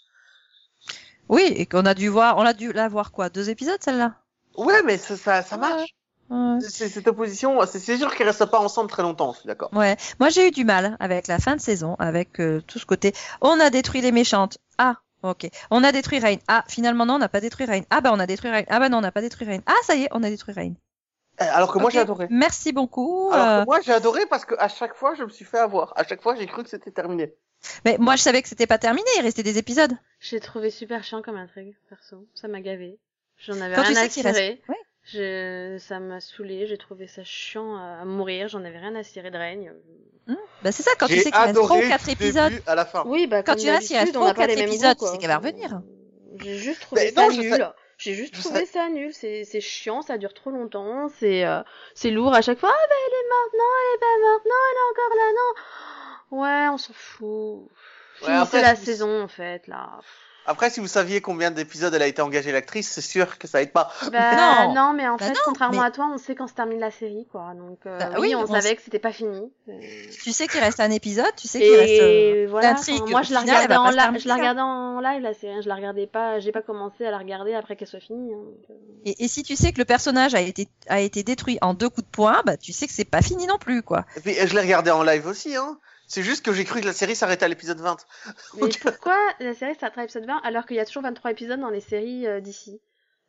Oui, et qu'on a dû voir, on a dû la voir quoi, deux épisodes celle-là? Ouais, mais ça, marche. Ouais. Cette opposition, c'est sûr qu'ils restent pas ensemble très longtemps, je suis d'accord. Ouais, moi j'ai eu du mal avec la fin de saison, avec euh, tout ce côté. On a détruit les méchantes. Ah, ok. On a détruit Rain. Ah, finalement non, on n'a pas détruit Rain. Ah bah on a détruit Rain. Ah bah non, on n'a pas détruit Rain. Ah ça y est, on a détruit Rain. Euh, Alors que moi j'ai adoré. Merci beaucoup. Alors euh, que moi j'ai adoré parce que à chaque fois je me suis fait avoir. À chaque fois j'ai cru que c'était terminé. Mais moi je savais que c'était pas terminé, il restait des épisodes. J'ai trouvé super chiant comme intrigue, perso. Ça m'a gavé. J'en avais Quand tu rien à sais reste- cirer. Ouais. Je... Ça m'a saoulé, j'ai trouvé ça chiant à à mourir, j'en avais rien à cirer de règne. Bah c'est ça, quand tu sais qu'il reste trois ou adoré quatre du épisodes. début à la fin. Oui, bah Quand tu restes, il reste d'habitude, on trois n'a ou pas les quatre mêmes épisodes, goûts, tu sais qu'elle va revenir. J'ai juste trouvé ça nul. sais- J'ai juste je trouvé sais- ça nul. C'est c'est chiant, ça dure trop longtemps. C'est euh, c'est lourd à chaque fois. Ah bah elle est morte, non, elle est pas morte, non, elle est encore là, non. Ouais, on s'en fout. Ouais, Finissez après, la si- saison en fait là. Après si vous saviez combien d'épisodes elle a été engagée l'actrice, c'est sûr que ça aide pas. Bah Non. non, mais en Bah fait, non, contrairement mais- à toi, on sait quand se termine la série, quoi. Donc euh, Bah oui, oui, on, on savait que c'était pas fini. Tu sais qu'il reste un épisode, tu sais qu'il reste. Et euh, voilà. moi, je la regardais en terminer Je la regardais en live la série. Je la regardais pas. J'ai pas commencé à la regarder après qu'elle soit finie. hein, euh. Et, et si tu sais que le personnage a été a été détruit en deux coups de poing, bah tu sais que c'est pas fini non plus quoi. Et puis je l'ai regardé en live aussi, hein. C'est juste que j'ai cru que la série s'arrêtait à l'épisode 20. Mais pourquoi la série s'arrête à l'épisode 20 alors qu'il y a toujours 23 épisodes dans les séries euh, d'ici?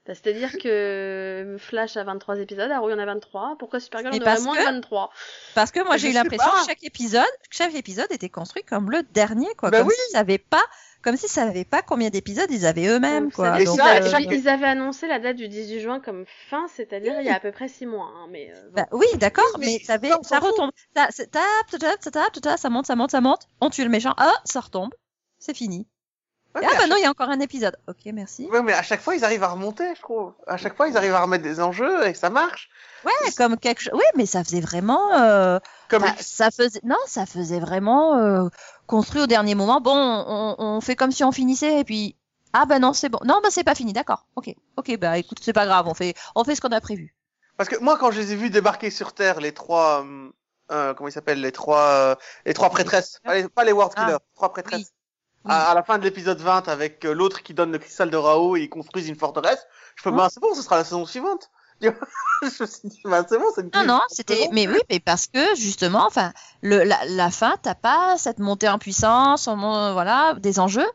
Bah, C'est-à-dire que Flash a 23 épisodes, Arrow il y en a 23. Pourquoi Supergirl en aurait parce moins que- que 23 Parce que moi j'ai eu l'impression que chaque épisode, que chaque épisode était construit comme le dernier quoi, Bah comme oui. s'ils pas, comme s'ils savaient pas combien d'épisodes ils avaient eux-mêmes quoi. Et c'est-à-dire Donc, ça, qu'ils euh, chaque- Ils avaient annoncé la date du 18 juin comme fin, c'est-à-dire il y a à peu près 6 mois. Hein, mais, euh, bon. bah oui, d'accord, Oui, mais mais ça, avait- ça, retombe. Ça, tape, tape, ça tape, ça tape, ça monte, ça monte, ça monte. On tue le méchant. Ah, ça retombe. C'est fini. Ouais, ah bah chaque- non, il y a encore un épisode. Ok, merci. Ouais, mais à chaque fois ils arrivent à remonter, je trouve. À chaque fois ils arrivent à remettre des enjeux et ça marche. Ouais, comme quelque chose. Oui, mais ça faisait vraiment. Euh... Comme bah, ça faisait. Non, ça faisait vraiment euh, construit au dernier moment. Bon, on, on fait comme si on finissait et puis. Ah bah non, c'est bon. Non, bah c'est pas fini, d'accord. Ok, ok, bah écoute, c'est pas grave. On fait, on fait ce qu'on a prévu. Parce que moi, quand je les ai vus débarquer sur Terre, les trois, euh, euh, comment ils s'appellent, les trois, euh, les trois prêtresses, pas les, pas les World Ah, Killers, trois prêtresses. oui. À, à la fin de l'épisode 20, avec euh, l'autre qui donne le cristal de Rao et ils construisent une forteresse, je peux, Hein bah, c'est bon, ce sera la saison suivante. je me suis dit, bah, c'est bon, c'est une Non, non, c'était. Mais oui, mais parce que justement, enfin, le, la, la fin, t'as pas cette montée en puissance, on, voilà, des enjeux,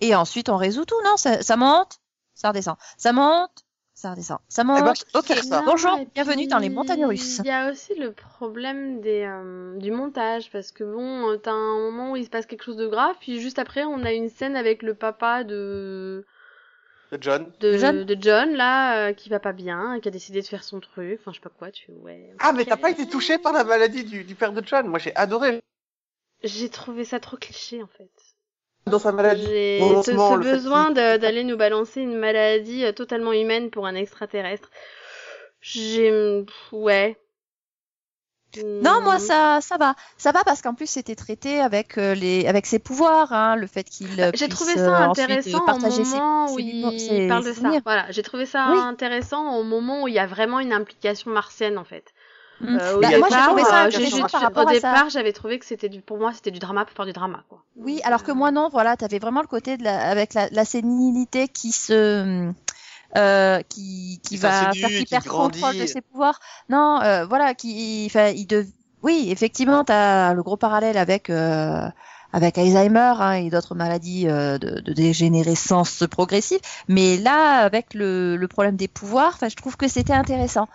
et ensuite on résout tout. Non, ça, ça monte, ça redescend, ça monte, ça redescend, ça monte. ben, ok, préfère ça. bonjour, bienvenue dans les montagnes russes. Il y a aussi le problème des, euh, du montage, parce que bon, euh, t'as un moment où il se passe quelque chose de grave, puis juste après, on a une scène avec le papa de, De John. de, John de John, là, euh, qui va pas bien, qui a décidé de faire son truc, enfin, je sais pas quoi, tu, ouais. Ah, mais t'as pas été touché par la maladie du, du père de John. Moi, j'ai adoré J'ai trouvé ça trop cliché, en fait. dans sa maladie. J'ai Bon, ce, besoin d'aller nous balancer une maladie euh, totalement humaine pour un extraterrestre. J'ai, ouais. Non, moi Hmm. ça, ça va, ça va parce qu'en plus c'était traité avec euh, les, avec ses pouvoirs, hein, le fait qu'il. euh, J'ai trouvé euh, ça intéressant au partager ses- moment où ses mémo- il ses parle de ça. Voilà, j'ai trouvé ça Oui. intéressant au moment où il y a vraiment une implication martienne en fait. Mm. Euh, au Bah, moi, j'ai départ, trouvé ça intéressant par rapport au départ, j'avais trouvé que c'était du, pour moi, c'était du drama pour faire du drama quoi. Oui, alors que moi non, voilà, t'avais vraiment le côté de la, avec la, la sénilité qui se, euh, qui, qui va faire qu'il qui perd contrôle de ses pouvoirs. Non, euh, voilà, qui, enfin, il dev... oui, effectivement, t'as le gros parallèle avec. Euh, avec Alzheimer hein, et d'autres maladies euh, de, de dégénérescence progressive, mais là, avec le, le problème des pouvoirs, enfin, je trouve que c'était intéressant.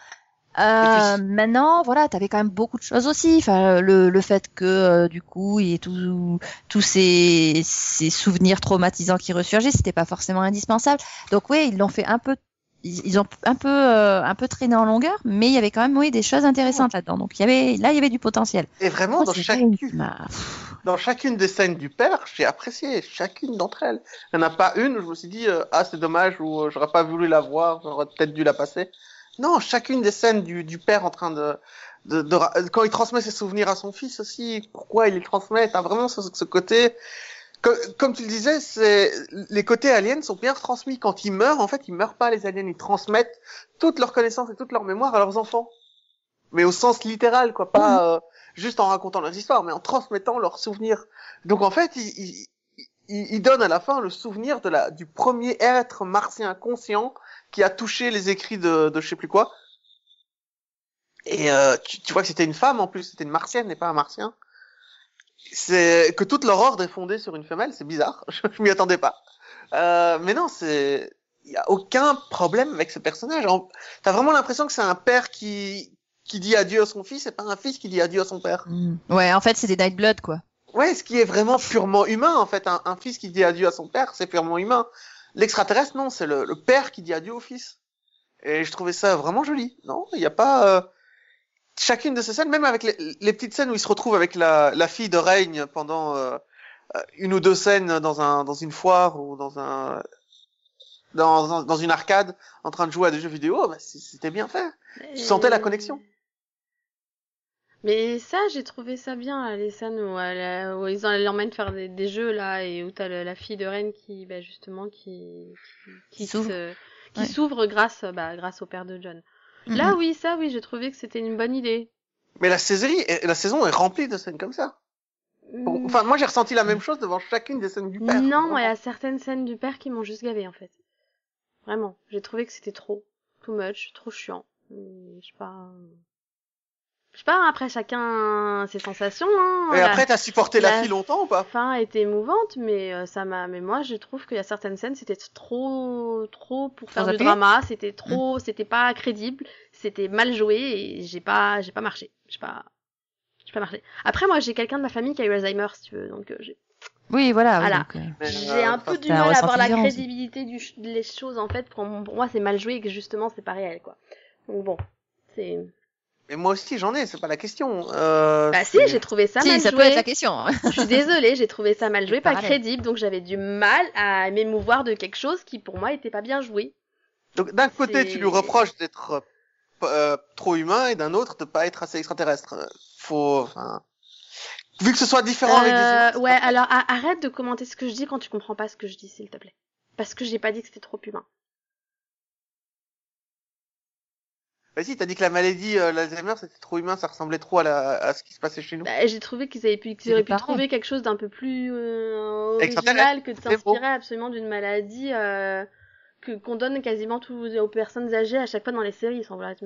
Euh, maintenant, voilà, t'avais quand même beaucoup de choses aussi. Enfin, le, le fait que euh, du coup, il y ait tous ces, ces souvenirs traumatisants qui ressurgissent, c'était pas forcément indispensable. Donc oui, ils l'ont fait un peu, ils, ils ont un peu, euh, un peu traîné en longueur, mais il y avait quand même oui des choses intéressantes là-dedans. Donc il y avait, là, il y avait du potentiel. Et vraiment, dans chacune, m'a- dans chacune des scènes du père, j'ai apprécié chacune d'entre elles. Il n'y en a pas une où je me suis dit, euh, ah, c'est dommage, ou euh, j'aurais pas voulu la voir, j'aurais peut-être dû la passer. Non, chacune des scènes du, du père en train de, de, de quand il transmet ses souvenirs à son fils aussi, pourquoi il les transmet, t'as vraiment ce, ce côté, comme, comme tu le disais, c'est, les côtés aliens sont bien retransmis. Quand ils meurent, en fait, ils meurent pas, les aliens, ils transmettent toute leur connaissance et toute leur mémoire à leurs enfants. mais au sens littéral, quoi, pas euh, juste en racontant leurs histoires, mais en transmettant leurs souvenirs. Donc en fait, il, il, il, il donne à la fin le souvenir de la du premier être martien conscient qui a touché les écrits de, de je sais plus quoi. Et euh, tu, tu vois que c'était une femme en plus, c'était une martienne et pas un martien. C'est que toute leur ordre est fondée sur une femelle, c'est bizarre, je, je m'y attendais pas. Euh, mais non, c'est il y a aucun problème avec ce personnage. T'as vraiment l'impression que c'est un père qui qui dit adieu à son fils et pas un fils qui dit adieu à son père. Mm. Ouais, en fait, c'est des Nightblood, quoi. Ouais, ce qui est vraiment purement humain en fait. Un, fils qui dit adieu à son père, c'est purement humain. L'extraterrestre, non, c'est le, père qui dit adieu au fils. Et je trouvais ça vraiment joli. Non, il n'y a pas euh, chacune de ces scènes, même avec les, petites scènes où il se retrouve avec la, fille de règne pendant euh, euh, une ou deux scènes dans un dans une foire ou dans un dans, une arcade en train de jouer à des jeux vidéo, bah, c'était bien fait. Tu sentais la connexion. Mais ça, j'ai trouvé ça bien, là, les scènes où, elle, où ils l'emmènent faire des, des jeux là et où t'as le- la fille de reine qui, bah, justement, qui qui, Qui s'ouvre. se- qui Ouais. s'ouvre grâce, bah, grâce au père de John. Là, oui, ça, oui, j'ai trouvé que c'était une bonne idée. Mais la série, la saison est remplie de scènes comme ça. Bon, Mm, Enfin, moi j'ai ressenti la même chose devant chacune des scènes du père. non, il y a certaines scènes du père qui m'ont juste gavé en fait. Vraiment, j'ai trouvé que c'était trop, too much, trop chiant. Hum, Je sais pas. Je sais pas, après chacun ses sensations. Hein. Et après, t'as supporté la la fille longtemps ou pas? fin était émouvante, mais euh, ça m'a. Mais moi, je trouve qu'il y a certaines scènes, c'était trop, trop pour faire du drama. C'était trop, c'était pas crédible, c'était mal joué et j'ai pas, j'ai pas marché. J'ai pas, j'ai pas marché. Après, moi, j'ai quelqu'un de ma famille qui a eu Alzheimer, si tu veux, donc euh, j'ai Oui, voilà. oui, Voilà. donc, euh, j'ai un peu du mal à avoir la crédibilité du ch- des choses en fait. Pour, pour moi, c'est mal joué et que justement, c'est pas réel, quoi. Donc bon, c'est. Mais moi aussi j'en ai, c'est pas la question. Euh, Bah si, j'ai trouvé ça si, mal ça peut joué. être la question. hein. Je suis désolée, j'ai trouvé ça mal joué, pas crédible, donc j'avais du mal à m'émouvoir de quelque chose qui pour moi était pas bien joué. Donc d'un côté, tu lui reproches d'être euh, p- trop humain et d'un autre de pas être assez extraterrestre. Faut, enfin, vu que ce soit différent avec des Euh, humains, c'est ouais, alors arrête de commenter ce que je dis quand tu comprends pas ce que je dis, s'il te plaît. Parce que j'ai pas dit que c'était trop humain. Bah si, t'as dit que la maladie, euh, l'Alzheimer, c'était trop humain, ça ressemblait trop à, la, à ce qui se passait chez nous. Bah, j'ai trouvé qu'ils avaient pu, qu'ils auraient pu trouver quelque chose d'un peu plus euh, original que de s'inspirer absolument d'une maladie euh, que qu'on donne quasiment tous aux personnes âgées à chaque fois dans les séries, ils semblent être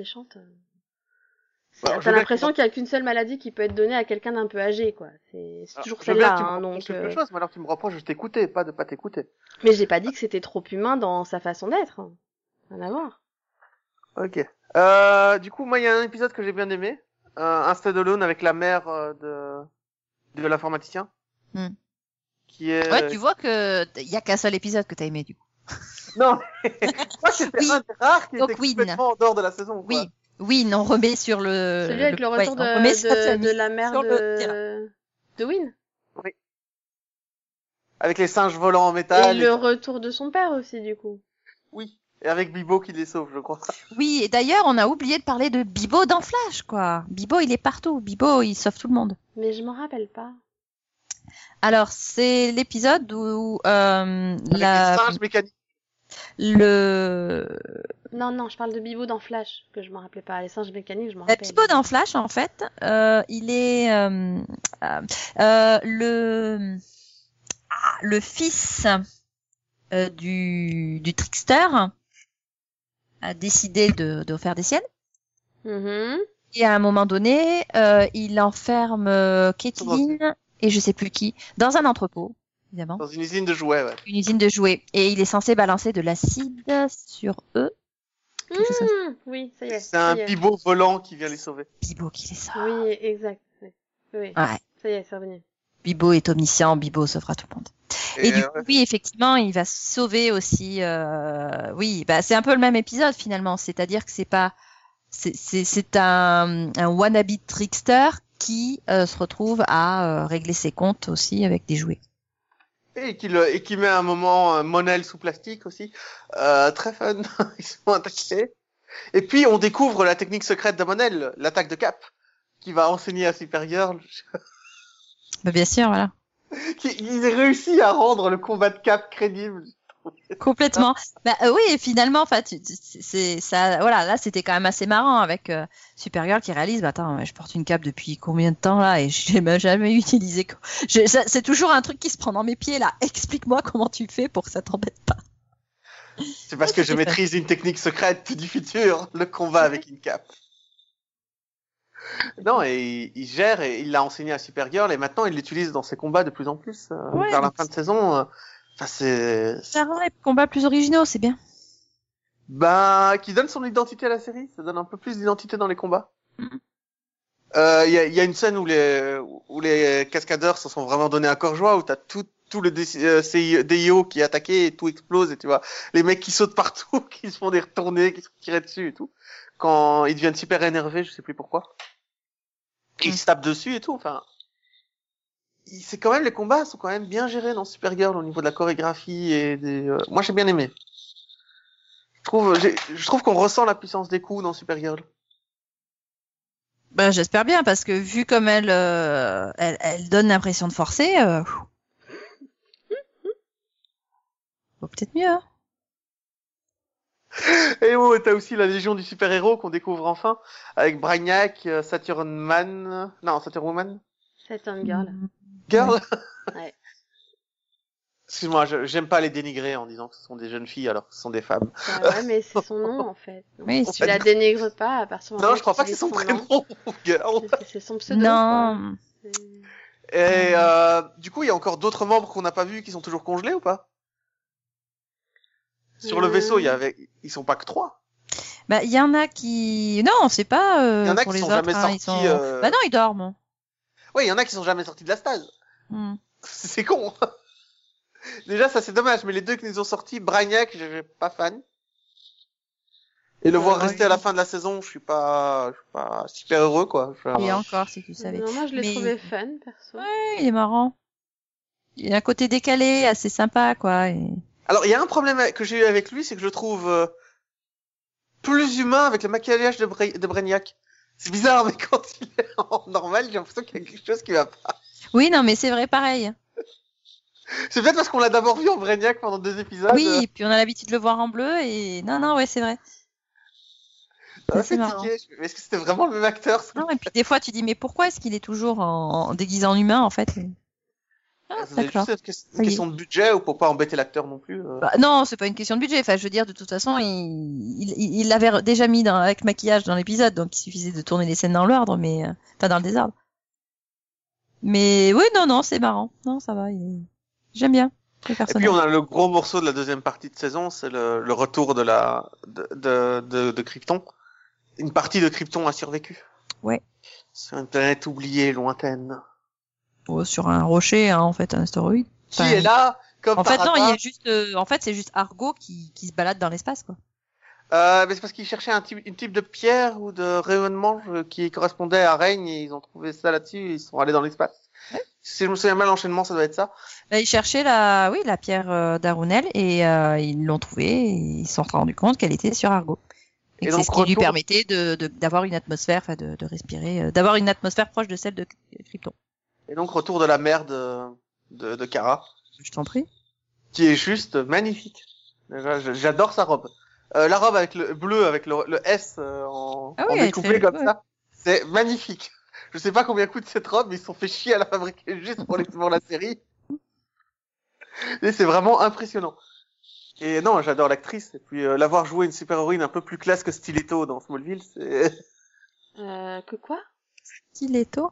Alors, je T'as l'impression qu'il y a qu'une seule maladie qui peut être donnée à quelqu'un d'un peu âgé, quoi. C'est c'est Alors, toujours celle-là, hein, donc. quelque euh, chose, mais alors tu me reproches de t'écouter, pas de pas t'écouter. Mais j'ai pas dit que c'était trop humain dans sa façon d'être. hein. Rien à voir. Ok. Euh, du coup, moi, il y a un épisode que j'ai bien aimé, euh, un Stade Alone avec la mère euh, de de l'informaticien, Hmm. qui est. Ouais, tu vois que il y a qu'un seul épisode que t'as aimé du coup. Non, moi c'était Oui. un des rares qui Donc, était Win. complètement en dehors de la saison. quoi. Oui, oui, on remet sur le. Celui avec le ouais, retour on remet de, la mère de de Win. Avec les singes volants en métal. Et et- le retour de son père aussi, du coup. Oui. Et avec Bibo qui les sauve, je crois. Oui, et d'ailleurs, on a oublié de parler de Bibo dans Flash, quoi. Bibo, il est partout. Bibo, il sauve tout le monde. Mais je m'en rappelle pas. Alors, c'est l'épisode où euh, la, les singes mécaniques. le Non, non, je parle de Bibo dans Flash, que je m'en rappelais pas. Les singes mécaniques, je m'en la rappelle. Bibo dans Flash, en fait, euh, il est euh, euh, euh, le ah, le fils euh, du du trickster a décidé de, de faire des siennes. Mhm. Et à un moment donné, euh, il enferme euh, Caitlin et je sais plus qui dans un entrepôt, évidemment, Dans une usine de jouets, ouais. une usine de jouets. Et il est censé balancer de l'acide sur eux. Ça. Mmh, oui, ça y est. C'est un ça y est. Bibo volant qui vient les sauver. Bibo qui les sauve. Oui, exact. Oui, oui. Ouais. ça y est, c'est revenu. Bibo est omniscient, Bibo sauvera tout le monde. Et, du euh, coup, oui, effectivement, il va sauver aussi. Euh... Oui, bah c'est un peu le même épisode finalement. C'est-à-dire que c'est pas, c'est un, un wannabe trickster qui euh, se retrouve à euh, régler ses comptes aussi avec des jouets. Et qui, le, et qui met un moment euh, Monel sous plastique aussi. Euh, très fun. Ils sont attaqués. Et puis, on découvre la technique secrète de Monel, l'attaque de Cap, qui va enseigner à Supergirl. Bah, bien sûr, voilà. il réussit à rendre le combat de Cap crédible. Complètement. Bah euh, oui, finalement, enfin, c'est ça. Voilà, là, c'était quand même assez marrant avec euh, Supergirl qui réalise. Bah attends, je porte une cape depuis combien de temps là et je l'ai jamais utilisé. C'est toujours un truc qui se prend dans mes pieds là. Explique-moi comment tu fais pour que ça t'embête pas. C'est parce que je maîtrise une technique secrète du futur, le combat avec une cape. Non, et il, il gère et il l'a enseigné à Supergirl et maintenant il l'utilise dans ses combats de plus en plus euh, Ouais, vers la fin de saison. euh, c'est Ça rend les combats plus originaux, c'est bien. bah qui donne son identité à la série. Ça donne un peu plus d'identité dans les combats. Mhm. Euh, Il y, a, y a une scène où les où les cascadeurs se sont vraiment donné un corps joie où t'as tout tout le DC euh, DIO qui est attaqué et tout explose et tu vois les mecs qui sautent partout, qui se font des retournées, qui se tirer dessus et tout. Quand ils deviennent super énervés, je sais plus pourquoi. Ils se tapent dessus et tout. Enfin, il- c'est quand même les combats sont quand même bien gérés dans Supergirl au niveau de la chorégraphie et des. euh, Moi j'ai bien aimé. Je trouve je trouve qu'on ressent la puissance des coups dans Supergirl. Bah j'espère bien parce que vu comme elle, euh, elle, elle donne l'impression de forcer. Euh... Peut-être mieux. Hein. Et oh, t'as aussi la Légion du super-héros qu'on découvre enfin, avec Brainiac, euh, Saturn Man, non, Saturn Woman, Saturn Girl. Girl. Ouais. Excuse-moi, j'aime pas les dénigrer en disant que ce sont des jeunes filles alors que ce sont des femmes. Bah ouais, mais c'est son nom en fait. Donc, Oui, tu la dénigres pas à partir du moment Non, je crois pas que c'est dis son prénom. C'est- son pseudo. Non. quoi. Et euh, du coup, il y a encore d'autres membres qu'on n'a pas vus qui sont toujours congelés ou pas? Sur le Euh. vaisseau, il y avait, ils sont pas que trois. Bah il y en a qui, non, on sait pas. Euh, Il y en a pour qui les sont autres, jamais hein, ils sortis, sont- euh, Bah non, ils dorment. Oui, il y en a qui sont jamais sortis de la stage. Hmm. C'est con. Déjà, ça c'est dommage, mais les deux qui nous ont sortis, Brainiac, je suis pas fan. Et le Euh, voir ouais. rester à la fin de la saison, je suis pas, je suis pas super heureux, quoi. Je- Et encore, si tu savais. Non, moi je l'ai Mais- trouvé fun perso. Ouais, il est marrant. Il y a un côté décalé, assez sympa, quoi. et- Alors, il y a un problème que j'ai eu avec lui, c'est que je le trouve euh, plus humain avec le maquillage de, Bra- de Brainiac. C'est bizarre, mais quand il est en normal, j'ai l'impression qu'il y a quelque chose qui va pas. Oui, non, mais c'est vrai, pareil. C'est peut-être parce qu'on l'a d'abord vu en Brainiac pendant deux épisodes. Oui, et puis on a l'habitude de le voir en bleu et non, non, ouais, c'est vrai. ça m'a c'est fait. Je- mais Est-ce que c'était vraiment le même acteur Non, et puis des fois tu dis mais pourquoi est-ce qu'il est toujours en, en déguisé en humain en fait? Ah, juste une question- de budget ou pour pas embêter l'acteur non plus. euh. Bah, non, c'est pas une question de budget. Enfin, je veux dire, de toute façon, il l'avait déjà mis dans, avec maquillage dans l'épisode, donc il suffisait de tourner les scènes dans l'ordre, mais euh, enfin dans le désordre. Mais oui, non, non, c'est marrant. Non, ça va. il- J'aime bien Et puis on a le gros morceau de la deuxième partie de saison, c'est le, le retour de la de, de, de, de Krypton. Une partie de Krypton a survécu. Ouais. Sur une planète oubliée, lointaine. Sur un rocher, hein, en fait, un astéroïde. Qui est là comme En fait, non, il y a juste, euh, en fait, c'est juste Argo qui, qui se balade dans l'espace, quoi. Euh, mais c'est parce qu'ils cherchaient un type, une type de pierre ou de rayonnement euh, qui correspondait à Règne et ils ont trouvé ça là-dessus et ils sont allés dans l'espace. Si je me souviens mal, l'enchaînement, ça doit être ça. Là, ils cherchaient la, oui, la pierre euh, d'Arunel et euh, ils l'ont trouvée et ils se sont rendus compte qu'elle était sur Argo. Et, c'est ce qui lui permettait de, de- d'avoir une atmosphère, enfin, de, de respirer, euh, d'avoir une atmosphère proche de celle de Krypton. Et donc retour de la mer de, de, de Kara, Je t'en prie. qui est juste magnifique. J'adore sa robe. Euh, la robe avec le bleu, avec le, le S euh, en, Ah en oui, découpé comme ça, c'est magnifique. Je sais pas combien coûte cette robe, mais ils se sont fait chier à la fabriquer juste pour, les, pour la série. Et c'est vraiment impressionnant. Et non, j'adore l'actrice. Et puis euh, l'avoir joué une super-héroïne un peu plus classe que Stiletto dans Smallville, c'est... Euh, que quoi? Stiletto?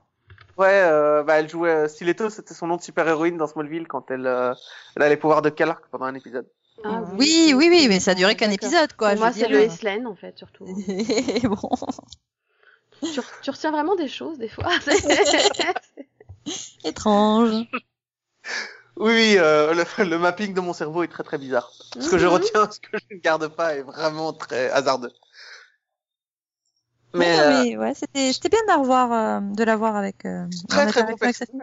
Ouais, euh, bah elle jouait... euh, Stiletto, c'était son nom de super-héroïne dans Smallville quand elle, euh, elle a les pouvoirs de Clark pendant un épisode. Ah Oui, oui, oui, mais ça durait qu'un épisode, quoi. Pour moi, c'est le Lane en fait, surtout. Et bon. tu, re- tu retiens vraiment des choses des fois. Étrange. Oui, oui, euh, le, le mapping de mon cerveau est très très bizarre. Ce que je Mhm. retiens, ce que je ne garde pas est vraiment très hasardeux. Mais, non, euh, mais ouais, c'était, c'était bien de la revoir, euh, de la voir avec, euh, très très avec- bon.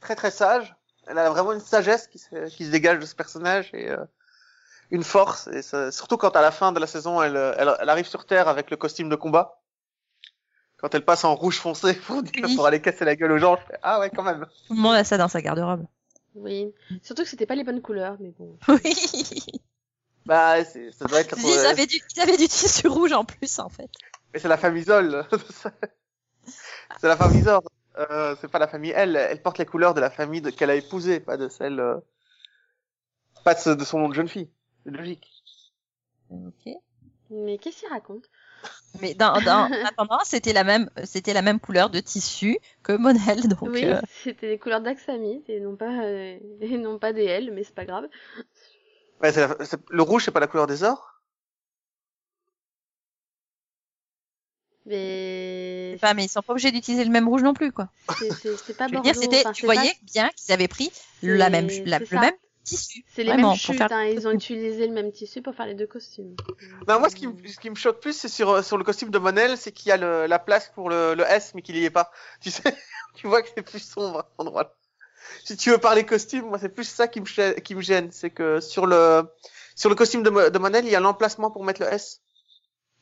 Très très sage. Elle a vraiment une sagesse qui se, qui se dégage de ce personnage et euh, une force. Et ça- surtout quand à la fin de la saison, elle, elle, elle arrive sur Terre avec le costume de combat. Quand elle passe en rouge foncé pour, dire- Oui. pour aller casser la gueule aux gens, je fais, ah ouais quand même. Tout le monde a ça dans sa garde-robe. Oui. Surtout que c'était pas les bonnes couleurs, mais bon. Oui. Bah, ça doit être. Ils avaient du, ils avaient du tissu rouge en plus, en fait. Mais c'est la famille Zoll. c'est la famille Zoll. Euh, c'est pas la famille elle. Elle porte les couleurs de la famille de- qu'elle a épousée, pas de celle. euh, Pas de, ce- de son nom de jeune fille. C'est logique. Ok. Mais qu'est-ce qu'il raconte? Mais dans, dans, en attendant, c'était la même, c'était la même couleur de tissu que Monel, donc. Oui, euh, c'était les couleurs d'Axamite et non pas euh, et non pas des L, mais c'est pas grave. Ouais, c'est la- c'est- Le rouge, c'est pas la couleur des ors? Mais pas, mais ils sont pas obligés d'utiliser le même rouge non plus, quoi. c'est pas Je veux Bordeaux. dire, c'était, enfin, tu voyais pas- bien qu'ils avaient pris la même, la- le ça. même tissu. C'est les mêmes chutes, faire- hein, ils ont utilisé le même tissu pour faire les deux costumes. Non, moi, ce qui, me- ce qui me choque plus, c'est sur, sur le costume de Monel, c'est qu'il y a le, la place pour le, le S, mais qu'il y est pas. Tu sais, tu vois que c'est plus sombre à cet endroit-là. Si tu veux parler costume, moi, c'est plus ça qui me, gê- qui me gêne. C'est que sur le, sur le costume de Monel, il y a l'emplacement pour mettre le S.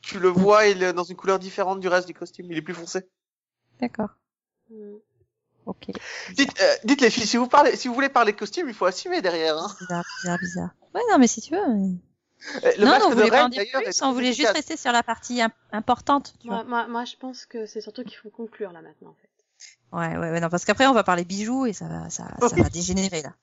Tu le vois, il est dans une couleur différente du reste du costume. Il est plus foncé. D'accord. Mm. Ok. Dites, euh, dites les filles, si vous parlez, si vous voulez parler costume, il faut assumer derrière. Hein. Bizarre, bizarre, bizarre. Ouais, non, mais si tu veux. mais- Euh, Le non, non, on de voulait pas en dire plus, on voulait juste rester sur la partie im- importante, tu Moi, moi, moi, je pense que c'est surtout qu'il faut conclure là maintenant. En fait. vois. Ouais, ouais, ouais, non, parce qu'après, on va parler bijoux et ça va, ça, ça va dégénérer, là.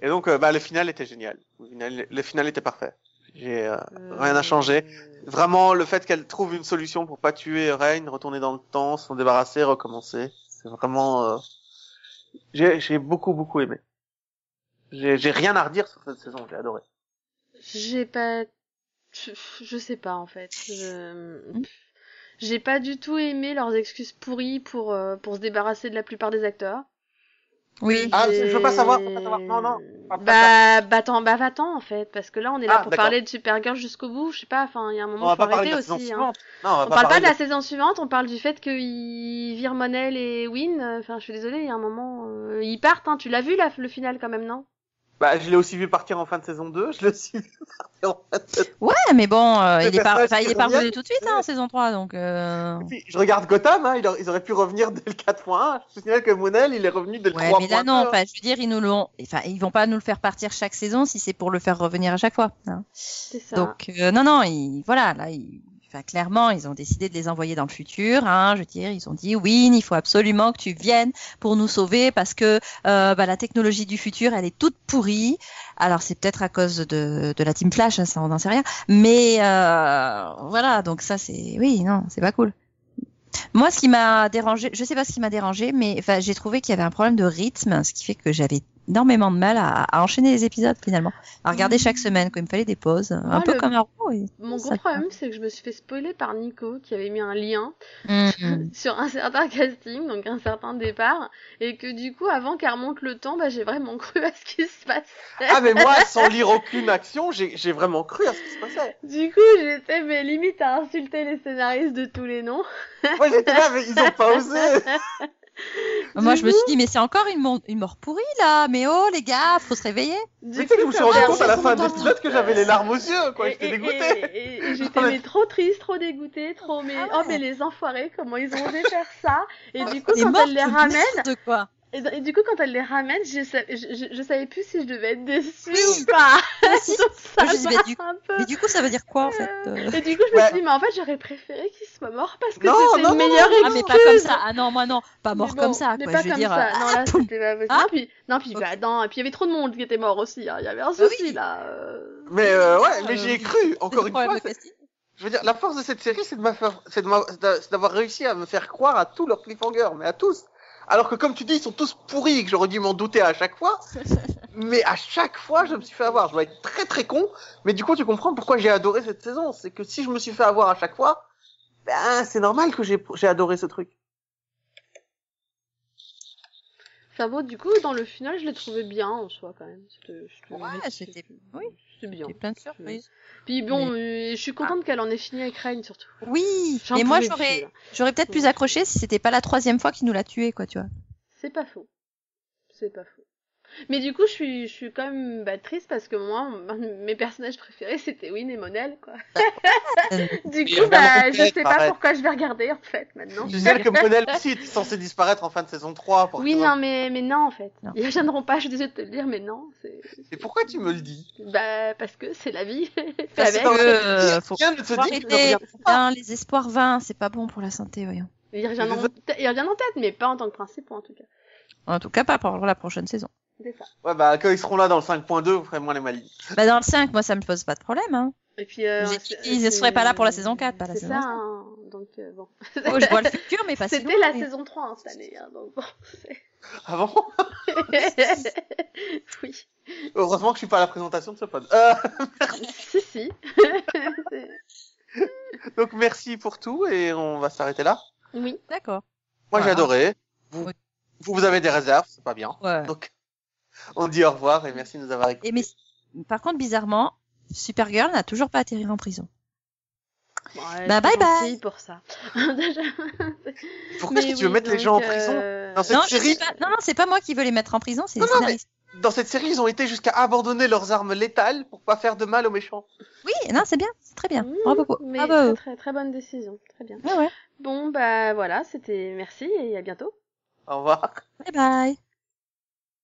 Et donc, euh, bah, le final était génial. Le final, le final était parfait. J'ai euh, Euh, rien à changer. Vraiment, le fait qu'elle trouve une solution pour pas tuer Reign, retourner dans le temps, s'en débarrasser, recommencer, c'est vraiment. euh, J'ai j'ai beaucoup beaucoup aimé. J'ai j'ai rien à redire sur cette saison. J'ai adoré. J'ai pas, je, je sais pas en fait. Je... Hmm. J'ai pas du tout aimé leurs excuses pourries pour euh, pour se débarrasser de la plupart des acteurs. Oui. Ah, je veux pas savoir, je veux pas savoir. Non, non, Bah, bah, attends, bah, va-t'en, en fait, parce que là, on est là Ah, pour parler de Supergirl jusqu'au bout, je sais pas, enfin, il y a un On moment, va faut arrêter aussi, hein. Non, on On pas parle pas de la saison suivante, on parle du fait qu'ils virent Monel et Win, euh, enfin, je suis désolée, il y a un moment, euh, ils partent, hein, tu l'as vu, là, le final, quand même, non? Bah, je l'ai aussi vu partir en fin de saison 2. Je l'ai aussi vu partir en fin de saison Ouais, mais bon, euh, il est enfin, il est pas revenu tout de suite, hein, en saison 3, donc, euh... Et puis, je regarde Gotham, hein, ils auraient- ils auraient pu revenir dès le 4.1. Je te signale que Monel, il est revenu dès le Ouais, 3.2. mais là, non, enfin, je veux dire, ils nous l'ont, enfin, ils vont pas nous le faire partir chaque saison si c'est pour le faire revenir à chaque fois, hein. C'est ça. Donc, euh, non, non, ils, voilà, là, ils, enfin, clairement, ils ont décidé de les envoyer dans le futur. Hein, je veux dire, ils ont dit, Win, il faut absolument que tu viennes pour nous sauver parce que euh, bah, la technologie du futur, elle est toute pourrie. Alors, c'est peut-être à cause de, de la Team Flash, hein, ça, on n'en sait rien. Mais euh, voilà, donc ça, c'est, oui, non, c'est pas cool. Moi, ce qui m'a dérangé, je sais pas ce qui m'a dérangé, mais j'ai trouvé qu'il y avait un problème de rythme, ce qui fait que j'avais énormément de mal à, à enchaîner les épisodes finalement, à regarder chaque semaine, quand il me fallait des pauses, un peu le- comme un robot. et Mon gros problème, c'est que je me suis fait spoiler par Nico, qui avait mis un lien Mhm. sur un certain casting, donc un certain départ, et que du coup, avant qu'elle remonte le temps, bah, j'ai vraiment cru à ce qui se passe. Ah, mais moi, sans lire aucune action, j'ai j'ai vraiment cru à ce qui se passait. Du coup, j'étais mais limite à insulter les scénaristes de tous les noms. Moi, j'étais là, mais ils ont pas osé. Moi, je me suis dit, mais c'est encore une, mon- une mort pourrie là. Mais oh, les gars, faut se réveiller. Du Mais je me suis rendu compte à la fin de l'épisode que j'avais les larmes aux yeux, quoi. J'étais et- dégoûté. et- et- et j'étais mais trop triste, trop dégoûtée, trop mais Ah oh mais les enfoirés comment ils ont osé faire ça? Et du coup Les quand morts elle les de ramène merde, quoi. Et, et du coup quand elle les ramène je, sa- je, je, je savais plus si je devais être déçue ou pas Ah, si. Donc, ça Moi, je dis, m'a mais du- un peu Mais du coup, ça veut dire quoi en fait euh et du coup je me Ouais. suis dit mais en fait j'aurais préféré qu'il soit mort parce que Non, c'était non, une non, meilleure Ah, mais excuse pas comme ça. Ah non, moi non, pas mort Mais comme bon, ça. mais Quoi. pas je veux comme dire, ça. euh, Non, là, poum. c'était pas possible. Ah. Non, puis, non, puis, Ok. bah, non, et puis il y avait trop de monde qui était mort aussi, hein. Il y avait un Bah souci, oui. là. euh. Mais euh, ouais, mais Euh, j'y ai cru, encore une fois. Je veux dire, la force de cette série, c'est d'avoir réussi à me faire croire à tous leurs cliffhangers, mais à tous. Alors que comme tu dis, ils sont tous pourris, que j'aurais dû m'en douter à chaque fois. mais à chaque fois, je me suis fait avoir. Je dois être très très con. Mais du coup, tu comprends pourquoi j'ai adoré cette saison. C'est que si je me suis fait avoir à chaque fois, ben, c'est normal que j'ai adoré ce truc. Enfin bon, du coup, dans le final, je l'ai trouvé bien en soi quand même. C'était c'était- Ouais, c'était, oui, c'était bien. c'était plein de surprises. Puis bon, Mais- euh, je suis contente qu'elle en ait fini avec Rain surtout. Oui, J'en mais moi j'aurais, plus, j'aurais peut-être plus accroché si c'était pas la troisième fois qu'il nous l'a tué, quoi, tu vois. C'est pas faux. C'est pas faux. Mais du coup, je suis, je suis quand même bah, triste parce que moi, mes personnages préférés, c'était Win et Monel, quoi. du coup, bah, je tête, sais pas pourquoi je vais regarder, en fait, maintenant. Tu sais que Monel aussi est censé disparaître en fin de saison 3. Pour Oui, non, mais, mais non, en fait. Non. Ils reviendront pas, je suis désolée de te le dire, mais non. c'est Et pourquoi tu me le dis? Bah, parce que c'est la vie. Parce que Euh, faut- rien ne te dit les espoirs vains, c'est pas bon pour la santé, voyons. Ils reviendront, ils reviendront peut-être, mais pas en tant que principaux, en tout cas. En tout cas, pas pour la prochaine saison. Ouais, bah, quand ils seront là dans le 5.2, vous ferez moins les malices. Bah, dans le 5, moi, ça me pose pas de problème, hein. Et puis, euh, ils ne seraient pas là pour la saison 4, pas la C'est saison ça, 5. hein. donc euh, bon. Oh, je vois le futur, mais pas C'était la mais- saison 3 hein, cette année, hein, donc bon. Ah bon? Oui. Heureusement que je suis pas à la présentation de ce pod. Euh, Si, si. donc merci pour tout et on va s'arrêter là. oui. D'accord. Moi j'ai adoré. Vous, Oui. vous, vous avez des réserves, c'est pas bien. Ouais. Donc on dit au revoir et merci de nous avoir écoutés. Et mais, par contre, bizarrement, Supergirl n'a toujours pas atterri en prison. Bon, ouais, Bah, bye bye. pour ça. Déjà. Pourquoi est-ce que tu veux mettre les gens en prison euh, Dans cette non, série, pas- non, non, c'est pas moi qui veux les mettre en prison, c'est les Non, non, mais- scénaristes. dans cette série, ils ont été jusqu'à abandonner leurs armes létales pour pas faire de mal aux méchants. Oui, non, c'est bien, c'est très bien. mmh, Bravo. Mais très, très très bonne décision, très bien. Ouais, ouais. Bon bah voilà, c'était merci et à bientôt. Au revoir. Bye bye.